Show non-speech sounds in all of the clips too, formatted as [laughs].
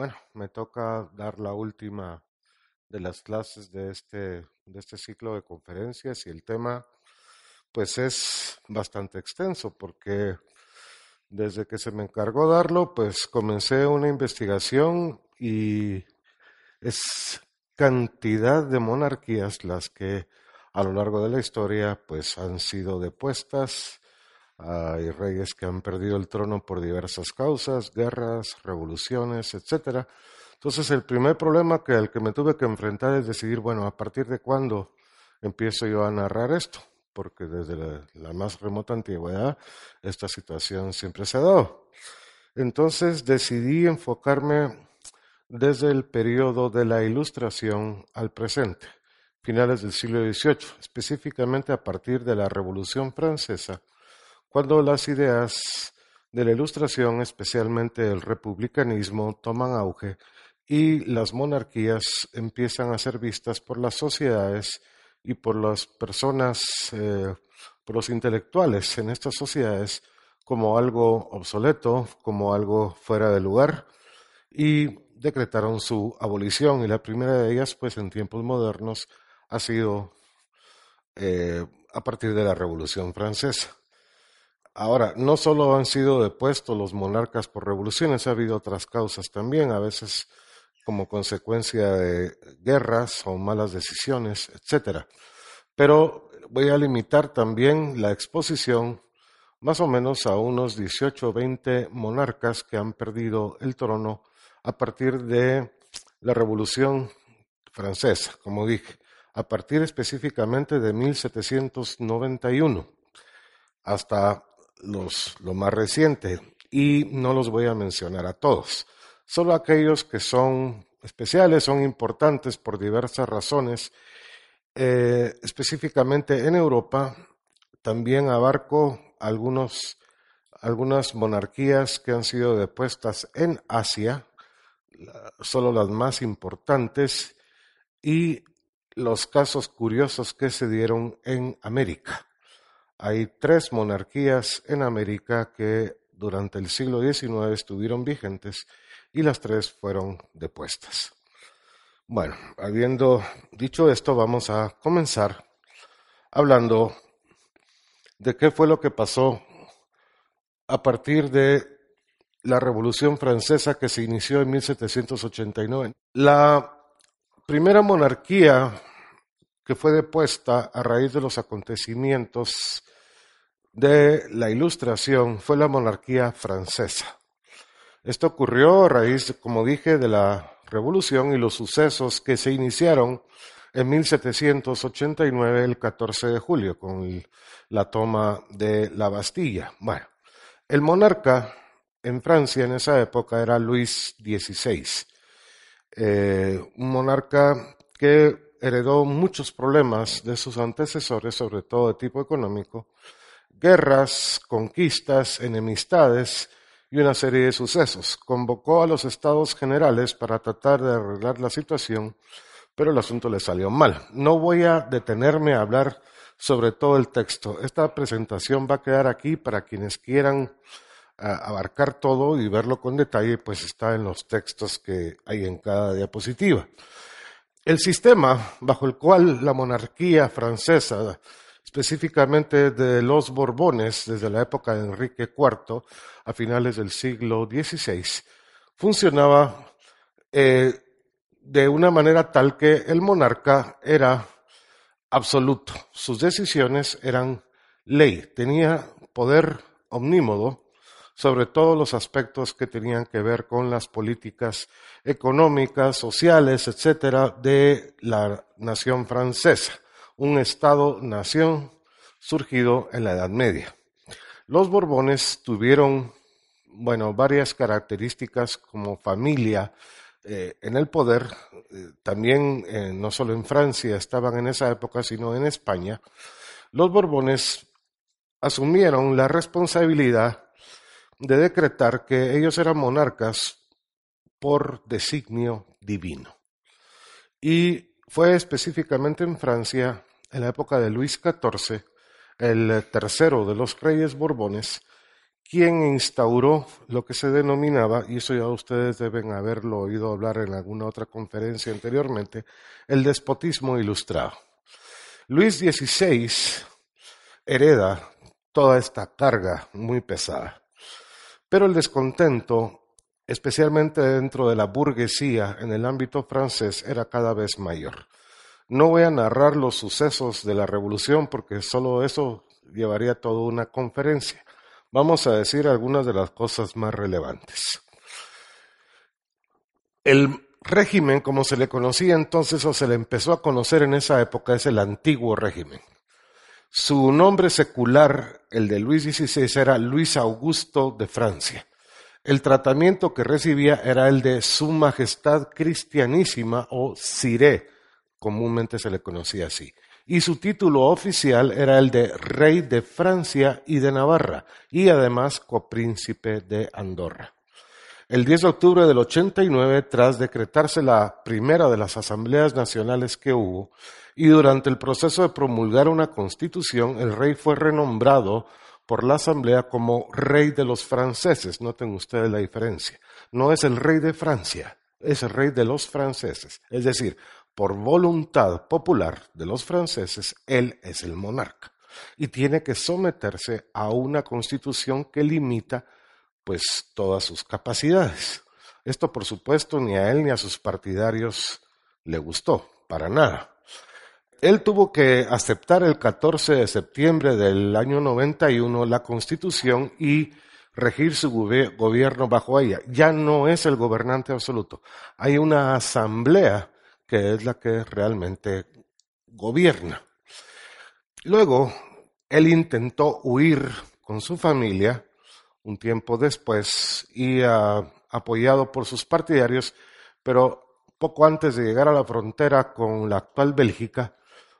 bueno, me toca dar la última de las clases de este, de este ciclo de conferencias y el tema pues es bastante extenso porque desde que se me encargó darlo pues comencé una investigación y es cantidad de monarquías las que a lo largo de la historia pues han sido depuestas, hay reyes que han perdido el trono por diversas causas, guerras, revoluciones, etcétera. Entonces el primer problema que el que me tuve que enfrentar es decidir, bueno, a partir de cuándo empiezo yo a narrar esto, porque desde la, la más remota antigüedad esta situación siempre se ha dado. Entonces decidí enfocarme desde el periodo de la Ilustración al presente, finales del siglo XVIII, específicamente a partir de la Revolución Francesa, cuando las ideas de la Ilustración, especialmente el republicanismo, toman auge y las monarquías empiezan a ser vistas por las sociedades y por las personas, eh, por los intelectuales en estas sociedades como algo obsoleto, como algo fuera de lugar, y decretaron su abolición. Y la primera de ellas, pues en tiempos modernos, ha sido eh, a partir de la Revolución Francesa. Ahora, no solo han sido depuestos los monarcas por revoluciones, ha habido otras causas también, a veces como consecuencia de guerras o malas decisiones, etc. Pero voy a limitar también la exposición más o menos a unos 18 o 20 monarcas que han perdido el trono a partir de la Revolución Francesa, como dije, a partir específicamente de 1791 hasta los, lo más reciente y no los voy a mencionar a todos, solo aquellos que son especiales, son importantes por diversas razones. Eh, específicamente en Europa también abarco algunos, algunas monarquías que han sido depuestas en Asia, solo las más importantes, y los casos curiosos que se dieron en América. Hay tres monarquías en América que durante el siglo XIX estuvieron vigentes y las tres fueron depuestas. Bueno, habiendo dicho esto, vamos a comenzar hablando de qué fue lo que pasó a partir de la Revolución Francesa que se inició en 1789. La primera monarquía que fue depuesta a raíz de los acontecimientos de la Ilustración fue la monarquía francesa. Esto ocurrió a raíz, como dije, de la Revolución y los sucesos que se iniciaron en 1789, el 14 de julio, con la toma de la Bastilla. Bueno, el monarca en Francia en esa época era Luis XVI, eh, un monarca que heredó muchos problemas de sus antecesores, sobre todo de tipo económico, guerras, conquistas, enemistades y una serie de sucesos. Convocó a los estados generales para tratar de arreglar la situación, pero el asunto le salió mal. No voy a detenerme a hablar sobre todo el texto. Esta presentación va a quedar aquí para quienes quieran ah, abarcar todo y verlo con detalle, pues está en los textos que hay en cada diapositiva. El sistema bajo el cual la monarquía francesa específicamente de los Borbones desde la época de Enrique IV a finales del siglo XVI, funcionaba eh, de una manera tal que el monarca era absoluto. Sus decisiones eran ley, tenía poder omnímodo sobre todos los aspectos que tenían que ver con las políticas económicas, sociales, etcétera, de la nación francesa un Estado-nación surgido en la Edad Media. Los Borbones tuvieron, bueno, varias características como familia eh, en el poder, eh, también eh, no solo en Francia estaban en esa época, sino en España. Los Borbones asumieron la responsabilidad de decretar que ellos eran monarcas por designio divino. Y fue específicamente en Francia en la época de Luis XIV, el tercero de los reyes borbones, quien instauró lo que se denominaba, y eso ya ustedes deben haberlo oído hablar en alguna otra conferencia anteriormente, el despotismo ilustrado. Luis XVI hereda toda esta carga muy pesada, pero el descontento, especialmente dentro de la burguesía en el ámbito francés, era cada vez mayor. No voy a narrar los sucesos de la revolución porque solo eso llevaría toda una conferencia. Vamos a decir algunas de las cosas más relevantes. El régimen, como se le conocía entonces o se le empezó a conocer en esa época, es el antiguo régimen. Su nombre secular, el de Luis XVI, era Luis Augusto de Francia. El tratamiento que recibía era el de Su Majestad Cristianísima o Siré, comúnmente se le conocía así. Y su título oficial era el de Rey de Francia y de Navarra, y además copríncipe de Andorra. El 10 de octubre del 89, tras decretarse la primera de las asambleas nacionales que hubo, y durante el proceso de promulgar una constitución, el rey fue renombrado por la asamblea como rey de los franceses. Noten ustedes la diferencia. No es el rey de Francia, es el rey de los franceses. Es decir, por voluntad popular de los franceses, él es el monarca y tiene que someterse a una constitución que limita pues todas sus capacidades. Esto por supuesto ni a él ni a sus partidarios le gustó, para nada. Él tuvo que aceptar el 14 de septiembre del año 91 la constitución y regir su gobierno bajo ella. Ya no es el gobernante absoluto. Hay una asamblea que es la que realmente gobierna. Luego, él intentó huir con su familia un tiempo después y ah, apoyado por sus partidarios, pero poco antes de llegar a la frontera con la actual Bélgica,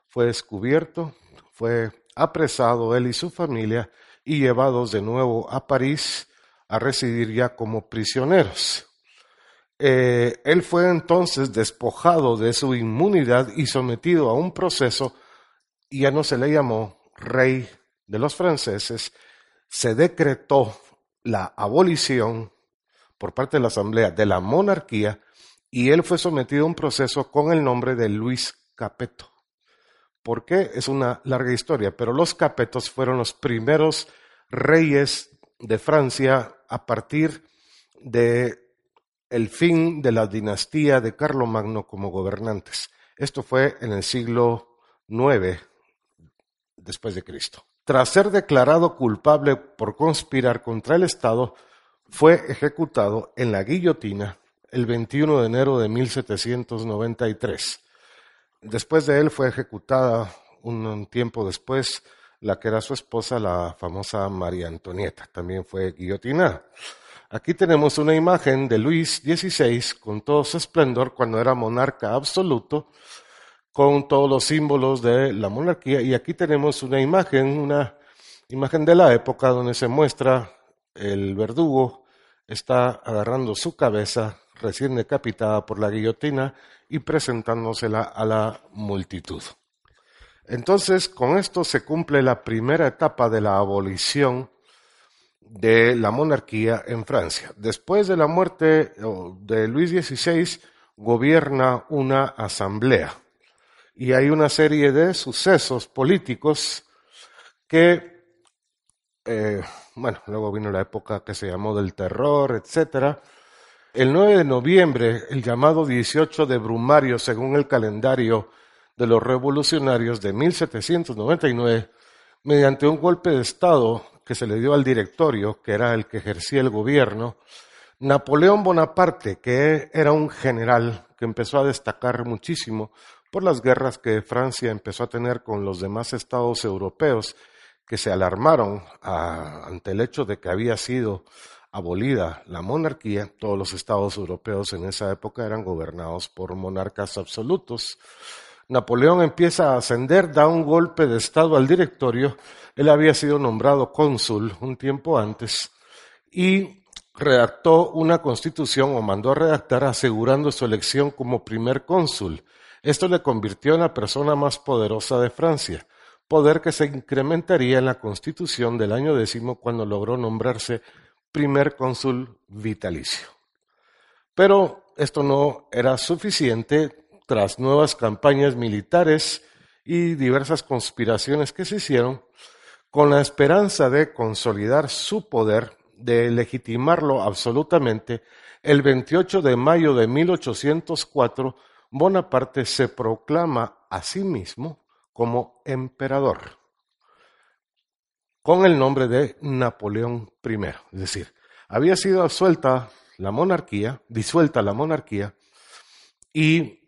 fue descubierto, fue apresado él y su familia y llevados de nuevo a París a residir ya como prisioneros. Eh, él fue entonces despojado de su inmunidad y sometido a un proceso, y ya no se le llamó rey de los franceses, se decretó la abolición por parte de la Asamblea de la monarquía y él fue sometido a un proceso con el nombre de Luis Capeto. ¿Por qué? Es una larga historia, pero los Capetos fueron los primeros reyes de Francia a partir de el fin de la dinastía de Carlomagno como gobernantes. Esto fue en el siglo IX después de Cristo. Tras ser declarado culpable por conspirar contra el Estado, fue ejecutado en la guillotina el 21 de enero de 1793. Después de él fue ejecutada un tiempo después la que era su esposa, la famosa María Antonieta, también fue guillotinada. Aquí tenemos una imagen de Luis XVI con todo su esplendor cuando era monarca absoluto, con todos los símbolos de la monarquía. Y aquí tenemos una imagen, una imagen de la época donde se muestra el verdugo está agarrando su cabeza recién decapitada por la guillotina y presentándosela a la multitud. Entonces, con esto se cumple la primera etapa de la abolición de la monarquía en Francia. Después de la muerte de Luis XVI, gobierna una asamblea y hay una serie de sucesos políticos que, eh, bueno, luego vino la época que se llamó del terror, etcétera. El 9 de noviembre, el llamado 18 de Brumario, según el calendario de los revolucionarios de 1799, mediante un golpe de Estado que se le dio al directorio, que era el que ejercía el gobierno, Napoleón Bonaparte, que era un general que empezó a destacar muchísimo por las guerras que Francia empezó a tener con los demás estados europeos, que se alarmaron ante el hecho de que había sido abolida la monarquía, todos los estados europeos en esa época eran gobernados por monarcas absolutos. Napoleón empieza a ascender, da un golpe de Estado al directorio. Él había sido nombrado cónsul un tiempo antes y redactó una constitución o mandó a redactar asegurando su elección como primer cónsul. Esto le convirtió en la persona más poderosa de Francia, poder que se incrementaría en la constitución del año décimo cuando logró nombrarse primer cónsul vitalicio. Pero esto no era suficiente tras nuevas campañas militares y diversas conspiraciones que se hicieron con la esperanza de consolidar su poder, de legitimarlo absolutamente, el 28 de mayo de 1804, Bonaparte se proclama a sí mismo como emperador, con el nombre de Napoleón I. Es decir, había sido absuelta la monarquía, disuelta la monarquía, y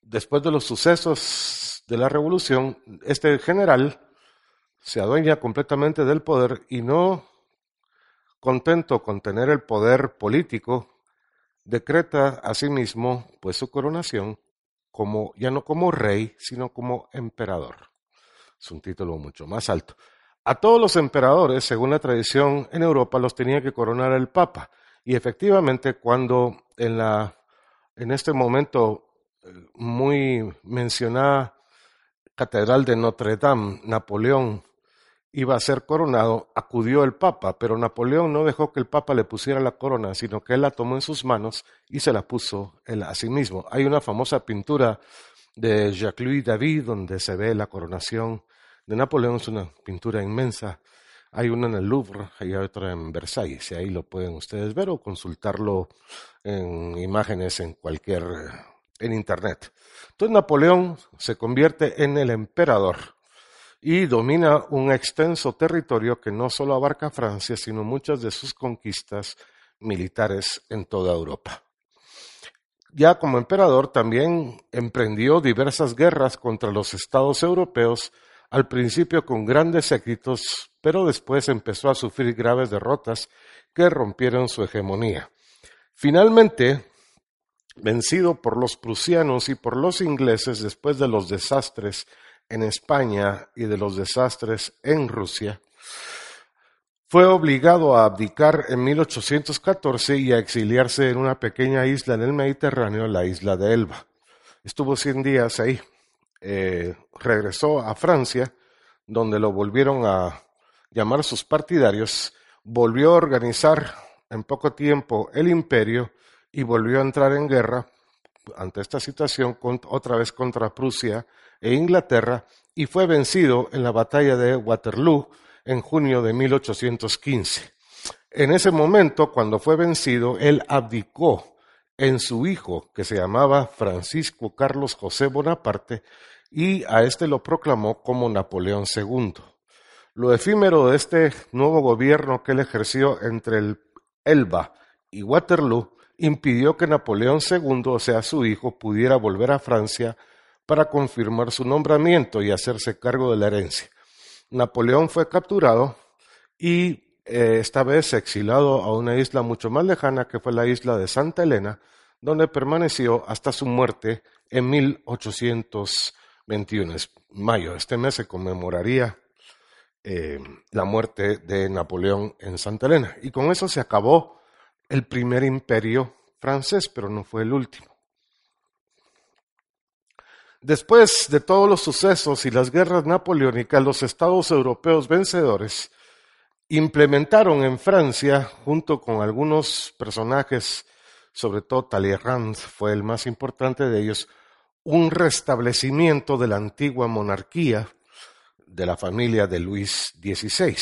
después de los sucesos de la revolución, este general se adueña completamente del poder y no contento con tener el poder político, decreta asimismo pues su coronación como ya no como rey, sino como emperador. Es un título mucho más alto. A todos los emperadores, según la tradición en Europa, los tenía que coronar el Papa. Y efectivamente, cuando en la en este momento eh, muy mencionada Catedral de Notre Dame, Napoleón iba a ser coronado, acudió el Papa, pero Napoleón no dejó que el Papa le pusiera la corona, sino que él la tomó en sus manos y se la puso él a sí mismo. Hay una famosa pintura de Jacques-Louis David donde se ve la coronación de Napoleón, es una pintura inmensa. Hay una en el Louvre hay otra en Versalles, y ahí lo pueden ustedes ver o consultarlo en imágenes en cualquier, en internet. Entonces Napoleón se convierte en el emperador y domina un extenso territorio que no solo abarca Francia, sino muchas de sus conquistas militares en toda Europa. Ya como emperador también emprendió diversas guerras contra los estados europeos, al principio con grandes éxitos, pero después empezó a sufrir graves derrotas que rompieron su hegemonía. Finalmente, vencido por los prusianos y por los ingleses después de los desastres en España y de los desastres en Rusia, fue obligado a abdicar en 1814 y a exiliarse en una pequeña isla en el Mediterráneo, la isla de Elba. Estuvo 100 días ahí. Eh, regresó a Francia, donde lo volvieron a llamar sus partidarios, volvió a organizar en poco tiempo el imperio y volvió a entrar en guerra ante esta situación otra vez contra Prusia e Inglaterra y fue vencido en la batalla de Waterloo en junio de 1815. En ese momento, cuando fue vencido, él abdicó en su hijo, que se llamaba Francisco Carlos José Bonaparte, y a éste lo proclamó como Napoleón II. Lo efímero de este nuevo gobierno que él ejerció entre el Elba y Waterloo impidió que Napoleón II, o sea, su hijo, pudiera volver a Francia para confirmar su nombramiento y hacerse cargo de la herencia. Napoleón fue capturado y eh, esta vez exilado a una isla mucho más lejana que fue la isla de Santa Elena, donde permaneció hasta su muerte en 1821. Es mayo, este mes se conmemoraría eh, la muerte de Napoleón en Santa Elena. Y con eso se acabó el primer imperio francés, pero no fue el último. Después de todos los sucesos y las guerras napoleónicas, los estados europeos vencedores implementaron en Francia, junto con algunos personajes, sobre todo Talleyrand fue el más importante de ellos, un restablecimiento de la antigua monarquía de la familia de Luis XVI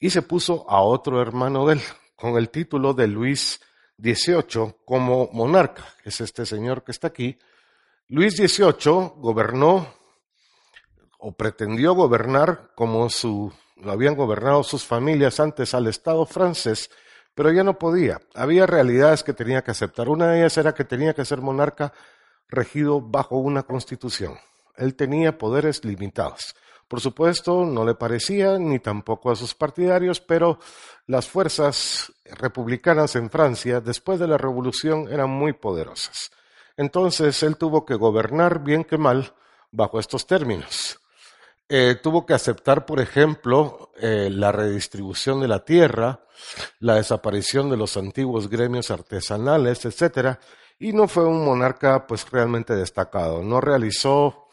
y se puso a otro hermano de él con el título de Luis XVIII como monarca, es este señor que está aquí, Luis XVIII gobernó o pretendió gobernar como su, lo habían gobernado sus familias antes al Estado francés, pero ya no podía. Había realidades que tenía que aceptar. Una de ellas era que tenía que ser monarca regido bajo una constitución. Él tenía poderes limitados. Por supuesto, no le parecía ni tampoco a sus partidarios, pero las fuerzas republicanas en Francia, después de la revolución, eran muy poderosas. Entonces él tuvo que gobernar bien que mal bajo estos términos. Eh, tuvo que aceptar, por ejemplo, eh, la redistribución de la tierra, la desaparición de los antiguos gremios artesanales, etcétera, y no fue un monarca pues realmente destacado. No realizó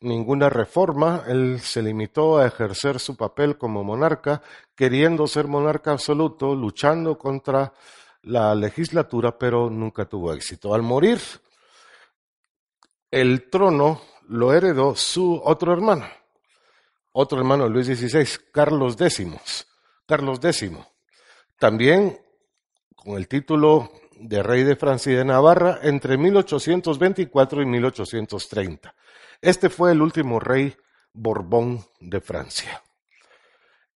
ninguna reforma, él se limitó a ejercer su papel como monarca, queriendo ser monarca absoluto, luchando contra la legislatura, pero nunca tuvo éxito. Al morir, el trono lo heredó su otro hermano, otro hermano Luis XVI, Carlos X. Carlos X. También con el título de rey de Francia y de Navarra entre 1824 y 1830. Este fue el último rey Borbón de Francia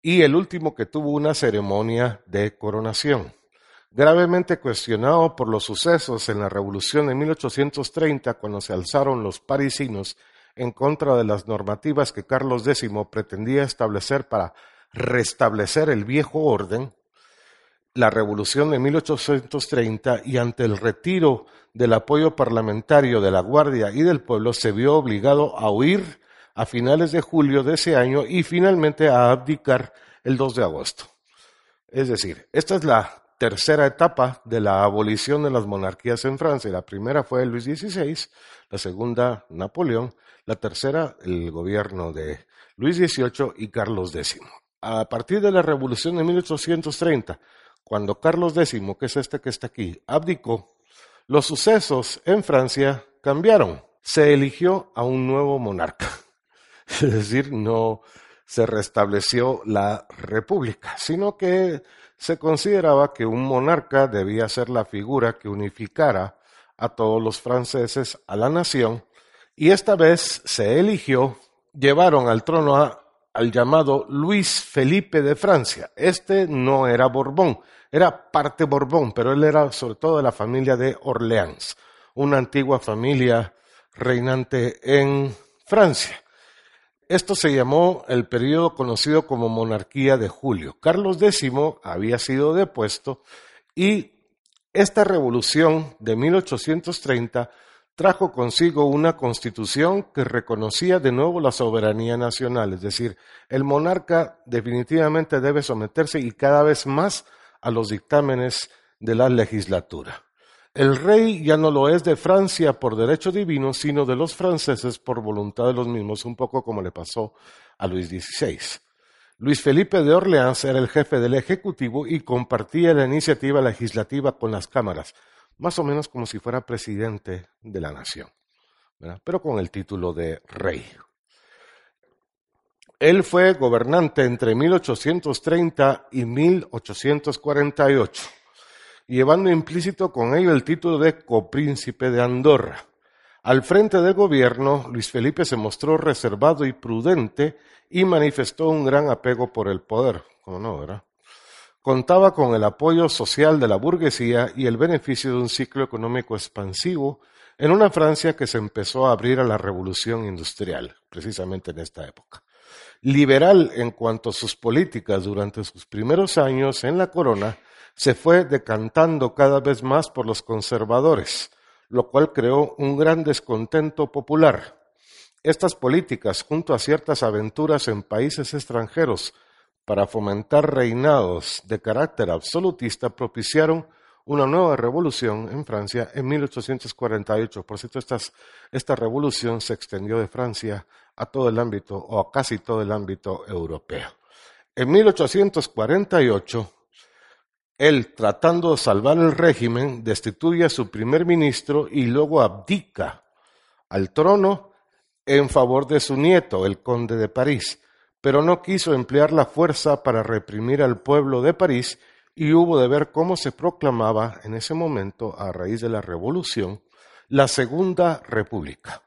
y el último que tuvo una ceremonia de coronación. Gravemente cuestionado por los sucesos en la Revolución de 1830, cuando se alzaron los parisinos en contra de las normativas que Carlos X pretendía establecer para restablecer el viejo orden, la revolución de 1830 y ante el retiro del apoyo parlamentario de la Guardia y del pueblo se vio obligado a huir a finales de julio de ese año y finalmente a abdicar el 2 de agosto. Es decir, esta es la tercera etapa de la abolición de las monarquías en Francia. La primera fue Luis XVI, la segunda Napoleón, la tercera el gobierno de Luis XVIII y Carlos X. A partir de la revolución de 1830, cuando Carlos X, que es este que está aquí, abdicó, los sucesos en Francia cambiaron. Se eligió a un nuevo monarca. [laughs] Es decir, no se restableció la república, sino que se consideraba que un monarca debía ser la figura que unificara a todos los franceses, a la nación, y esta vez se eligió, llevaron al trono al llamado Luis Felipe de Francia. Este no era Borbón, era parte Borbón, pero él era sobre todo de la familia de Orleans, una antigua familia reinante en Francia. Esto se llamó el periodo conocido como monarquía de Julio. Carlos X había sido depuesto y esta revolución de 1830 trajo consigo una constitución que reconocía de nuevo la soberanía nacional, es decir, el monarca definitivamente debe someterse y cada vez más a los dictámenes de la legislatura. El rey ya no lo es de Francia por derecho divino, sino de los franceses por voluntad de los mismos, un poco como le pasó a Luis XVI. Luis Felipe de Orleans era el jefe del Ejecutivo y compartía la iniciativa legislativa con las cámaras, más o menos como si fuera presidente de la nación, pero con el título de rey. Él fue gobernante entre 1830 y 1848, llevando implícito con ello el título de copríncipe de Andorra. Al frente del gobierno, Luis Felipe se mostró reservado y prudente y manifestó un gran apego por el poder, como no, ¿verdad? Contaba con el apoyo social de la burguesía y el beneficio de un ciclo económico expansivo en una Francia que se empezó a abrir a la revolución industrial, precisamente en esta época liberal en cuanto a sus políticas durante sus primeros años en la corona, se fue decantando cada vez más por los conservadores, lo cual creó un gran descontento popular. Estas políticas, junto a ciertas aventuras en países extranjeros para fomentar reinados de carácter absolutista, propiciaron una nueva revolución en Francia en 1848. Por cierto, esta revolución se extendió de Francia a todo el ámbito o a casi todo el ámbito europeo. En 1848, él, tratando de salvar el régimen, destituye a su primer ministro y luego abdica al trono en favor de su nieto, el conde de París, pero no quiso emplear la fuerza para reprimir al pueblo de París y hubo de ver cómo se proclamaba en ese momento, a raíz de la revolución, la Segunda República.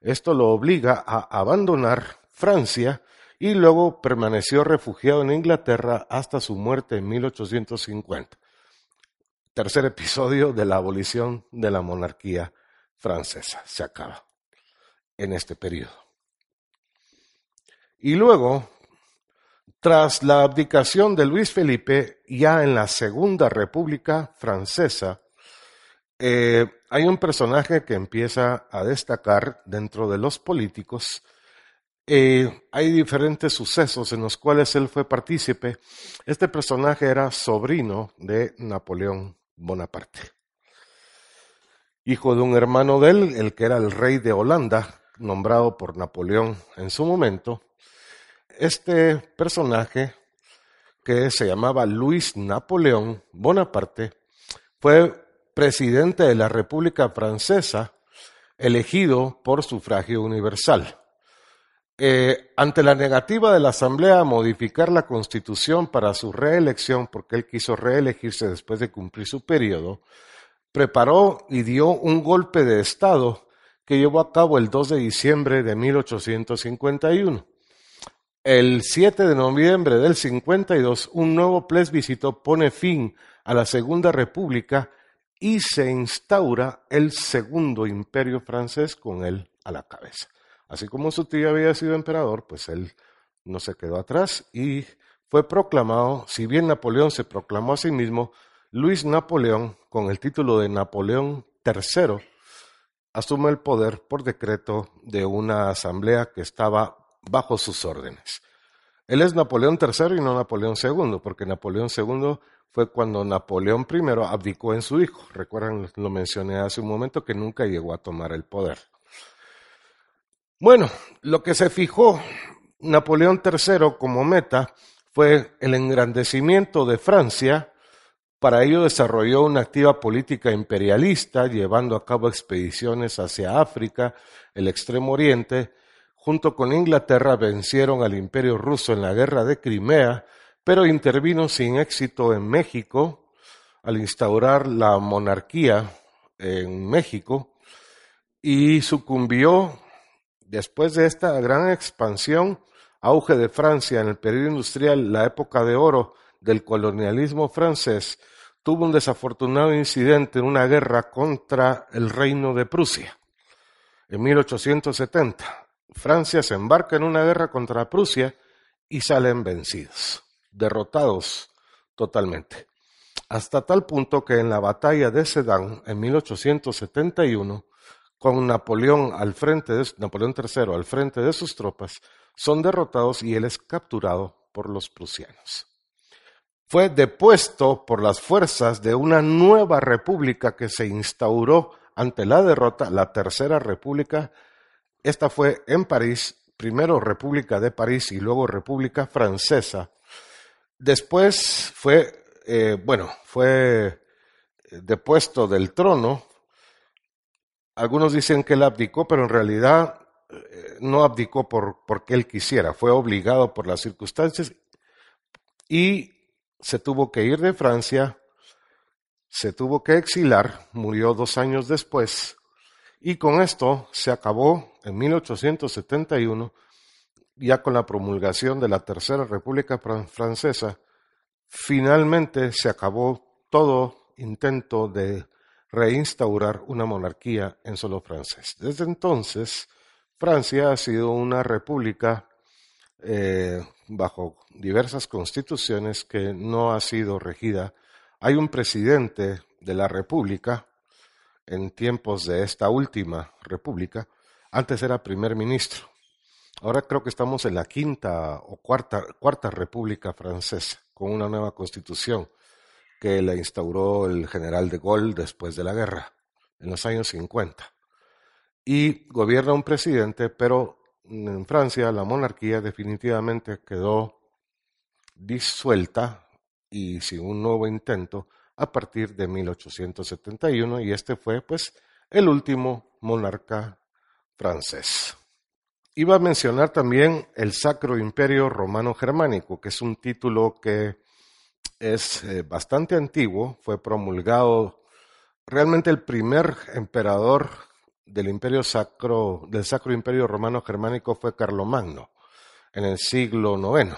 Esto lo obliga a abandonar Francia y luego permaneció refugiado en Inglaterra hasta su muerte en 1850. Tercer episodio de la abolición de la monarquía francesa. Se acaba en este periodo. Y luego, tras la abdicación de Luis Felipe, ya en la Segunda República Francesa, eh, hay un personaje que empieza a destacar dentro de los políticos. Eh, hay diferentes sucesos en los cuales él fue partícipe. Este personaje era sobrino de Napoleón Bonaparte, hijo de un hermano de él, el que era el rey de Holanda, nombrado por Napoleón en su momento, este personaje que se llamaba Luis Napoleón Bonaparte fue presidente de la República Francesa elegido por sufragio universal. Eh, ante la negativa de la Asamblea a modificar la Constitución para su reelección, porque él quiso reelegirse después de cumplir su periodo, preparó y dio un golpe de Estado que llevó a cabo el 2 de diciembre de 1851. El 7 de noviembre del 52, un nuevo plebiscito pone fin a la Segunda República y se instaura el Segundo Imperio francés con él a la cabeza. Así como su tío había sido emperador, pues él no se quedó atrás y fue proclamado, si bien Napoleón se proclamó a sí mismo, Luis Napoleón, con el título de Napoleón III, asume el poder por decreto de una asamblea que estaba bajo sus órdenes. Él es Napoleón III y no Napoleón II, porque Napoleón II fue cuando Napoleón I abdicó en su hijo. Recuerdan, lo mencioné hace un momento, que nunca llegó a tomar el poder. Bueno, lo que se fijó Napoleón III como meta fue el engrandecimiento de Francia. Para ello desarrolló una activa política imperialista, llevando a cabo expediciones hacia África, el Extremo Oriente. Junto con Inglaterra vencieron al imperio ruso en la guerra de Crimea, pero intervino sin éxito en México al instaurar la monarquía en México y sucumbió Después de esta gran expansión, auge de Francia en el periodo industrial, la época de oro del colonialismo francés, tuvo un desafortunado incidente en una guerra contra el reino de Prusia. En 1870, Francia se embarca en una guerra contra Prusia y salen vencidos, derrotados totalmente. Hasta tal punto que en la batalla de Sedan, en 1871, con Napoleón al frente de Napoleón III al frente de sus tropas, son derrotados y él es capturado por los prusianos. Fue depuesto por las fuerzas de una nueva república que se instauró ante la derrota, la Tercera República. Esta fue en París, primero República de París y luego República Francesa. Después fue, eh, bueno, fue depuesto del trono algunos dicen que él abdicó, pero en realidad eh, no abdicó por, porque él quisiera, fue obligado por las circunstancias y se tuvo que ir de Francia, se tuvo que exilar, murió dos años después, y con esto se acabó en 1871, ya con la promulgación de la Tercera República Francesa, finalmente se acabó todo intento de reinstaurar una monarquía en solo francés. Desde entonces, Francia ha sido una república eh, bajo diversas constituciones que no ha sido regida. Hay un presidente de la república en tiempos de esta última república. Antes era primer ministro. Ahora creo que estamos en la quinta o cuarta, cuarta república francesa con una nueva constitución que la instauró el general de Gaulle después de la guerra, en los años 50. Y gobierna un presidente, pero en Francia la monarquía definitivamente quedó disuelta y sin un nuevo intento a partir de 1871 y este fue pues el último monarca francés. Iba a mencionar también el Sacro Imperio Romano Germánico, que es un título que es eh, bastante antiguo, fue promulgado realmente el primer emperador del imperio sacro, del Sacro Imperio Romano Germánico fue Carlomagno en el siglo IX.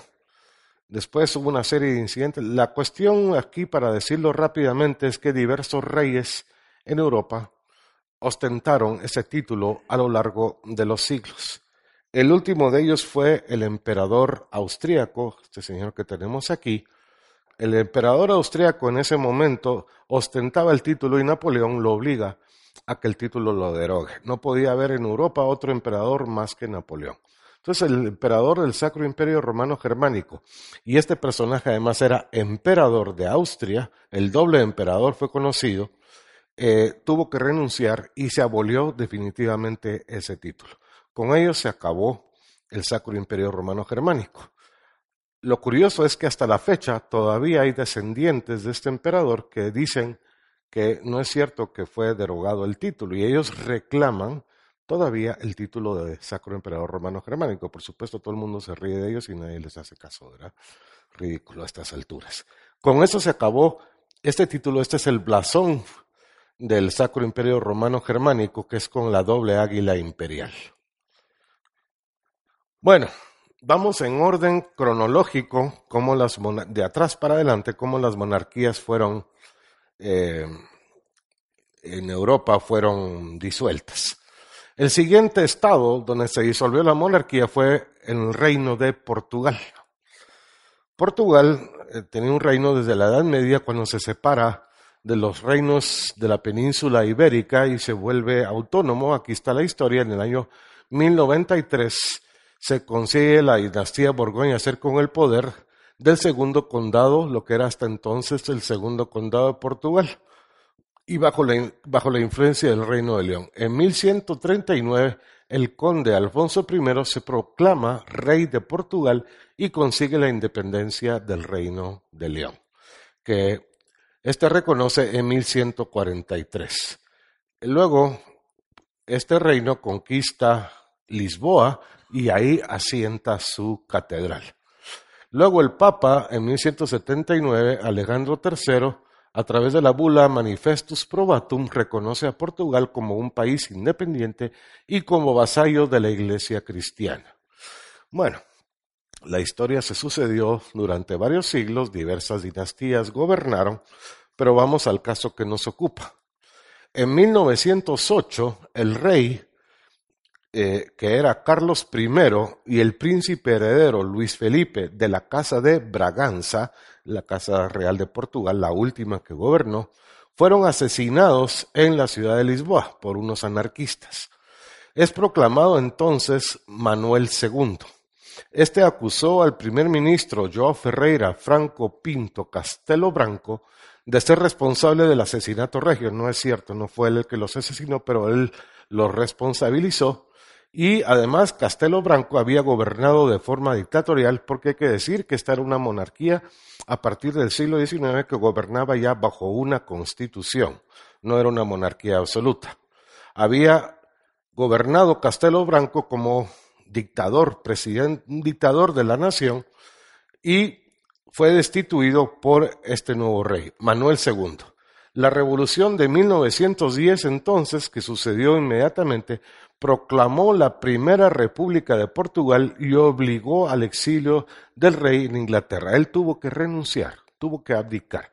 Después hubo una serie de incidentes. La cuestión aquí, para decirlo rápidamente, es que diversos reyes en Europa ostentaron ese título a lo largo de los siglos. El último de ellos fue el emperador austríaco, este señor que tenemos aquí, el emperador austríaco en ese momento ostentaba el título y Napoleón lo obliga a que el título lo derogue. No podía haber en Europa otro emperador más que Napoleón. Entonces el emperador del Sacro Imperio Romano Germánico, y este personaje además era emperador de Austria, el doble emperador fue conocido, eh, tuvo que renunciar y se abolió definitivamente ese título. Con ello se acabó el Sacro Imperio Romano Germánico. Lo curioso es que hasta la fecha todavía hay descendientes de este emperador que dicen que no es cierto que fue derogado el título y ellos reclaman todavía el título de Sacro Emperador Romano Germánico. Por supuesto, todo el mundo se ríe de ellos y nadie les hace caso, ¿verdad? Ridículo a estas alturas. Con eso se acabó este título, este es el blasón del Sacro Imperio Romano Germánico, que es con la doble águila imperial. Bueno, vamos en orden cronológico, como las de atrás para adelante, cómo las monarquías fueron eh, en Europa fueron disueltas. El siguiente estado donde se disolvió la monarquía fue el reino de Portugal. Portugal eh, tenía un reino desde la Edad Media cuando se separa de los reinos de la península ibérica y se vuelve autónomo. Aquí está la historia. En el año 1093 se consigue la dinastía Borgoña hacer con el poder del segundo condado, lo que era hasta entonces el segundo condado de Portugal, y bajo la, bajo la influencia del Reino de León. En 1139, el conde Alfonso I se proclama rey de Portugal y consigue la independencia del Reino de León, que este reconoce en 1143. Luego, este reino conquista Lisboa y ahí asienta su catedral. Luego el Papa, en 1179, Alejandro III, a través de la bula Manifestus Probatum, reconoce a Portugal como un país independiente y como vasallo de la Iglesia cristiana. Bueno, la historia se sucedió durante varios siglos, diversas dinastías gobernaron, pero vamos al caso que nos ocupa. En 1908, el rey, eh, que era Carlos I, y el príncipe heredero Luis Felipe de la Casa de Braganza, la Casa Real de Portugal, la última que gobernó, fueron asesinados en la ciudad de Lisboa por unos anarquistas. Es proclamado entonces Manuel II. Este acusó al primer ministro João Ferreira Franco Pinto Castelo Branco de ser responsable del asesinato regio. No es cierto, no fue él el que los asesinó, pero él los responsabilizó. Y además Castelo Branco había gobernado de forma dictatorial porque hay que decir que esta era una monarquía a partir del siglo XIX que gobernaba ya bajo una constitución, no era una monarquía absoluta. Había gobernado Castelo Branco como dictador, presidente, dictador de la nación, y fue destituido por este nuevo rey, Manuel II. La revolución de 1910 entonces, que sucedió inmediatamente, proclamó la primera república de Portugal y obligó al exilio del rey en Inglaterra. Él tuvo que renunciar, tuvo que abdicar,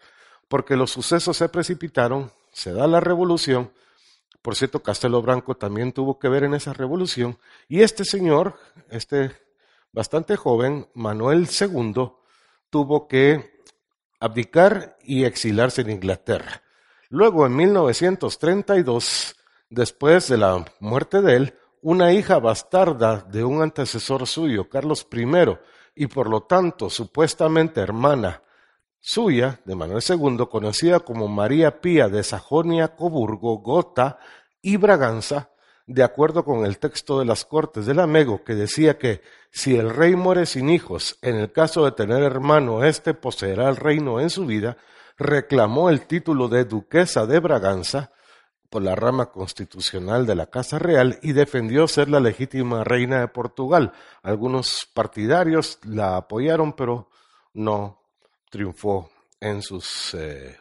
porque los sucesos se precipitaron, se da la revolución, por cierto, Castelo Branco también tuvo que ver en esa revolución. Y este señor, este bastante joven, Manuel II, tuvo que abdicar y exilarse en Inglaterra. Luego, en 1932, después de la muerte de él, una hija bastarda de un antecesor suyo, Carlos I, y por lo tanto supuestamente hermana suya, de Manuel II, conocida como María Pía de Sajonia, Coburgo, Gotha y Braganza, de acuerdo con el texto de las Cortes del Amego, que decía que si el rey muere sin hijos, en el caso de tener hermano, éste poseerá el reino en su vida, reclamó el título de duquesa de Braganza por la rama constitucional de la Casa Real y defendió ser la legítima reina de Portugal. Algunos partidarios la apoyaron, pero no triunfó en sus eh,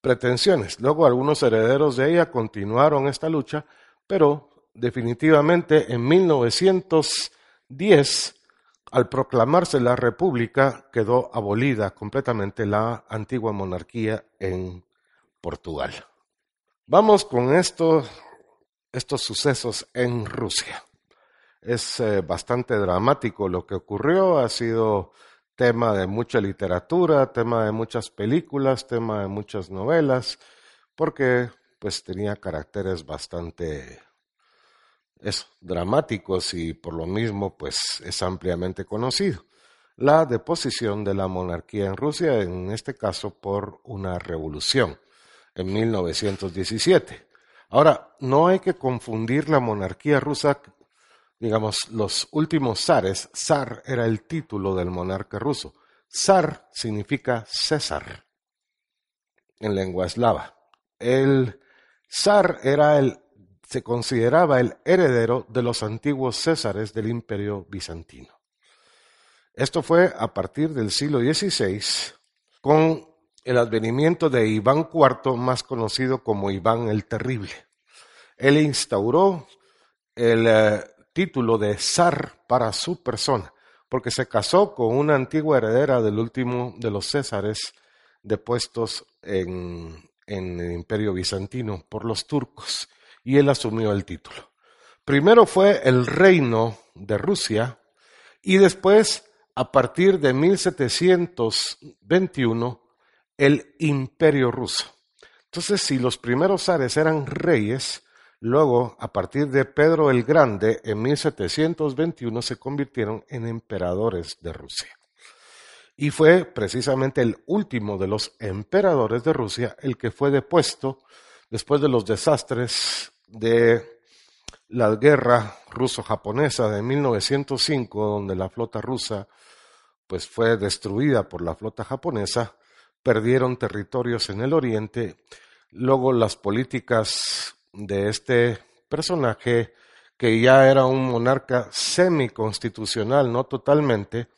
pretensiones. Luego algunos herederos de ella continuaron esta lucha, pero definitivamente en 1910, al proclamarse la República, quedó abolida completamente la antigua monarquía en Portugal. Vamos con estos, estos sucesos en Rusia. Es eh, bastante dramático lo que ocurrió, ha sido tema de mucha literatura, tema de muchas películas, tema de muchas novelas, porque pues tenía caracteres bastante dramáticos y por lo mismo pues es ampliamente conocido. La deposición de la monarquía en Rusia, en este caso por una revolución en 1917. Ahora, no hay que confundir la monarquía rusa digamos, los últimos zares, zar era el título del monarca ruso. Zar significa César en lengua eslava. El zar era el, se consideraba el heredero de los antiguos césares del imperio bizantino. Esto fue a partir del siglo XVI con el advenimiento de Iván IV, más conocido como Iván el Terrible. Él instauró el eh, título de zar para su persona, porque se casó con una antigua heredera del último de los césares depuestos en, en el imperio bizantino por los turcos, y él asumió el título. Primero fue el reino de Rusia y después, a partir de 1721, el imperio ruso. Entonces, si los primeros zares eran reyes, luego, a partir de Pedro el Grande, en 1721 se convirtieron en emperadores de Rusia. Y fue precisamente el último de los emperadores de Rusia el que fue depuesto después de los desastres de la guerra ruso-japonesa de 1905, donde la flota rusa pues fue destruida por la flota japonesa, perdieron territorios en el oriente, luego las políticas de este personaje, que ya era un monarca semiconstitucional, no totalmente,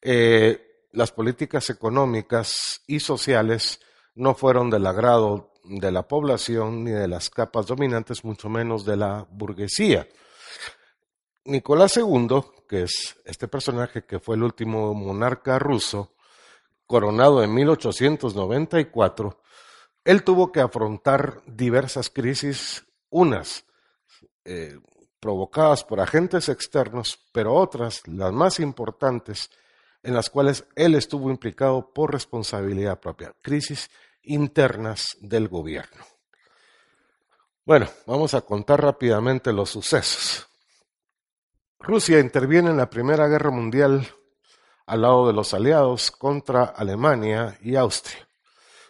eh, las políticas económicas y sociales no fueron del agrado de la población ni de las capas dominantes, mucho menos de la burguesía. Nicolás II, que es este personaje que fue el último monarca ruso, coronado en 1894, él tuvo que afrontar diversas crisis, unas eh, provocadas por agentes externos, pero otras, las más importantes, en las cuales él estuvo implicado por responsabilidad propia, crisis internas del gobierno. Bueno, vamos a contar rápidamente los sucesos. Rusia interviene en la Primera Guerra Mundial al lado de los aliados contra Alemania y Austria.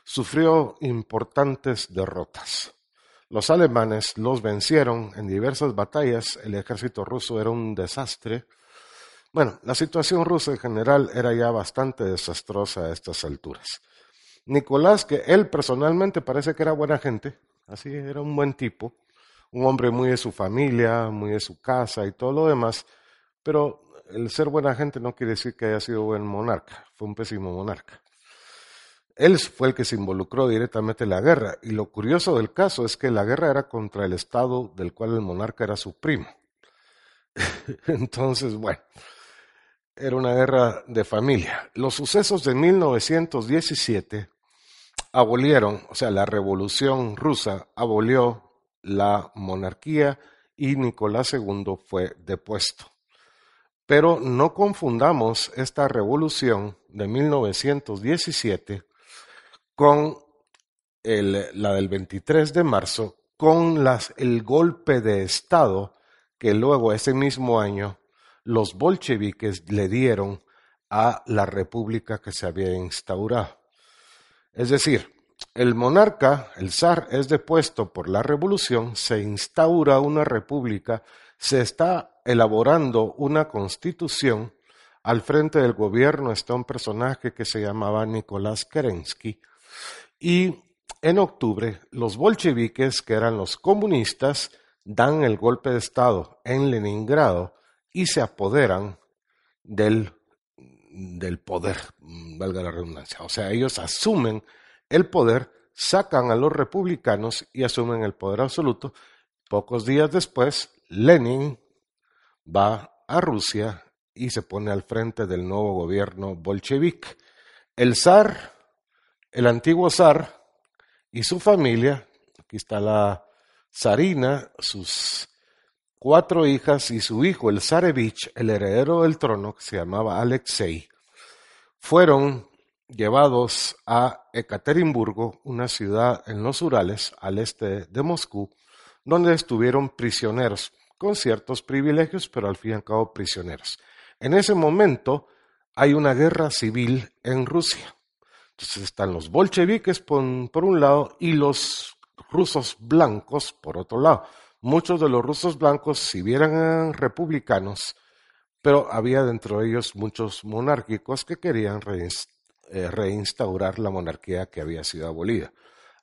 Sufrió importantes derrotas. Los alemanes los vencieron en diversas batallas, el ejército ruso era un desastre, bueno, la situación rusa en general era ya bastante desastrosa a estas alturas. Nicolás, que él personalmente parece que era buena gente, así era un buen tipo, un hombre muy de su familia, muy de su casa y todo lo demás, pero el ser buena gente no quiere decir que haya sido buen monarca, fue un pésimo monarca. Él fue el que se involucró directamente en la guerra, y lo curioso del caso es que la guerra era contra el Estado del cual el monarca era su primo. [laughs] Entonces, bueno, era una guerra de familia. Los sucesos de 1917 abolieron, o sea, la revolución rusa abolió la monarquía y Nicolás II fue depuesto. Pero no confundamos esta revolución de 1917 con la del 23 de marzo, con el golpe de Estado que luego ese mismo año los bolcheviques le dieron a la república que se había instaurado. Es decir, el monarca, el zar, es depuesto por la revolución, se instaura una república, se está elaborando una constitución. Al frente del gobierno está un personaje que se llamaba Nicolás Kerensky. Y en octubre, los bolcheviques, que eran los comunistas, dan el golpe de Estado en Leningrado y se apoderan del, del poder, valga la redundancia. O sea, ellos asumen el poder, sacan a los republicanos y asumen el poder absoluto. Pocos días después, Lenin va a Rusia y se pone al frente del nuevo gobierno bolchevique. El zar, el antiguo zar y su familia, aquí está la zarina, sus cuatro hijas y su hijo, el Zarevich, el heredero del trono, que se llamaba Alexei, fueron llevados a Ekaterimburgo, una ciudad en los Urales, al este de Moscú, donde estuvieron prisioneros, con ciertos privilegios, pero al fin y al cabo prisioneros. En ese momento hay una guerra civil en Rusia. Entonces están los bolcheviques por, por un lado y los rusos blancos por otro lado muchos de los rusos blancos, si vieran republicanos, pero había dentro de ellos muchos monárquicos que querían eh, reinstaurar la monarquía que había sido abolida.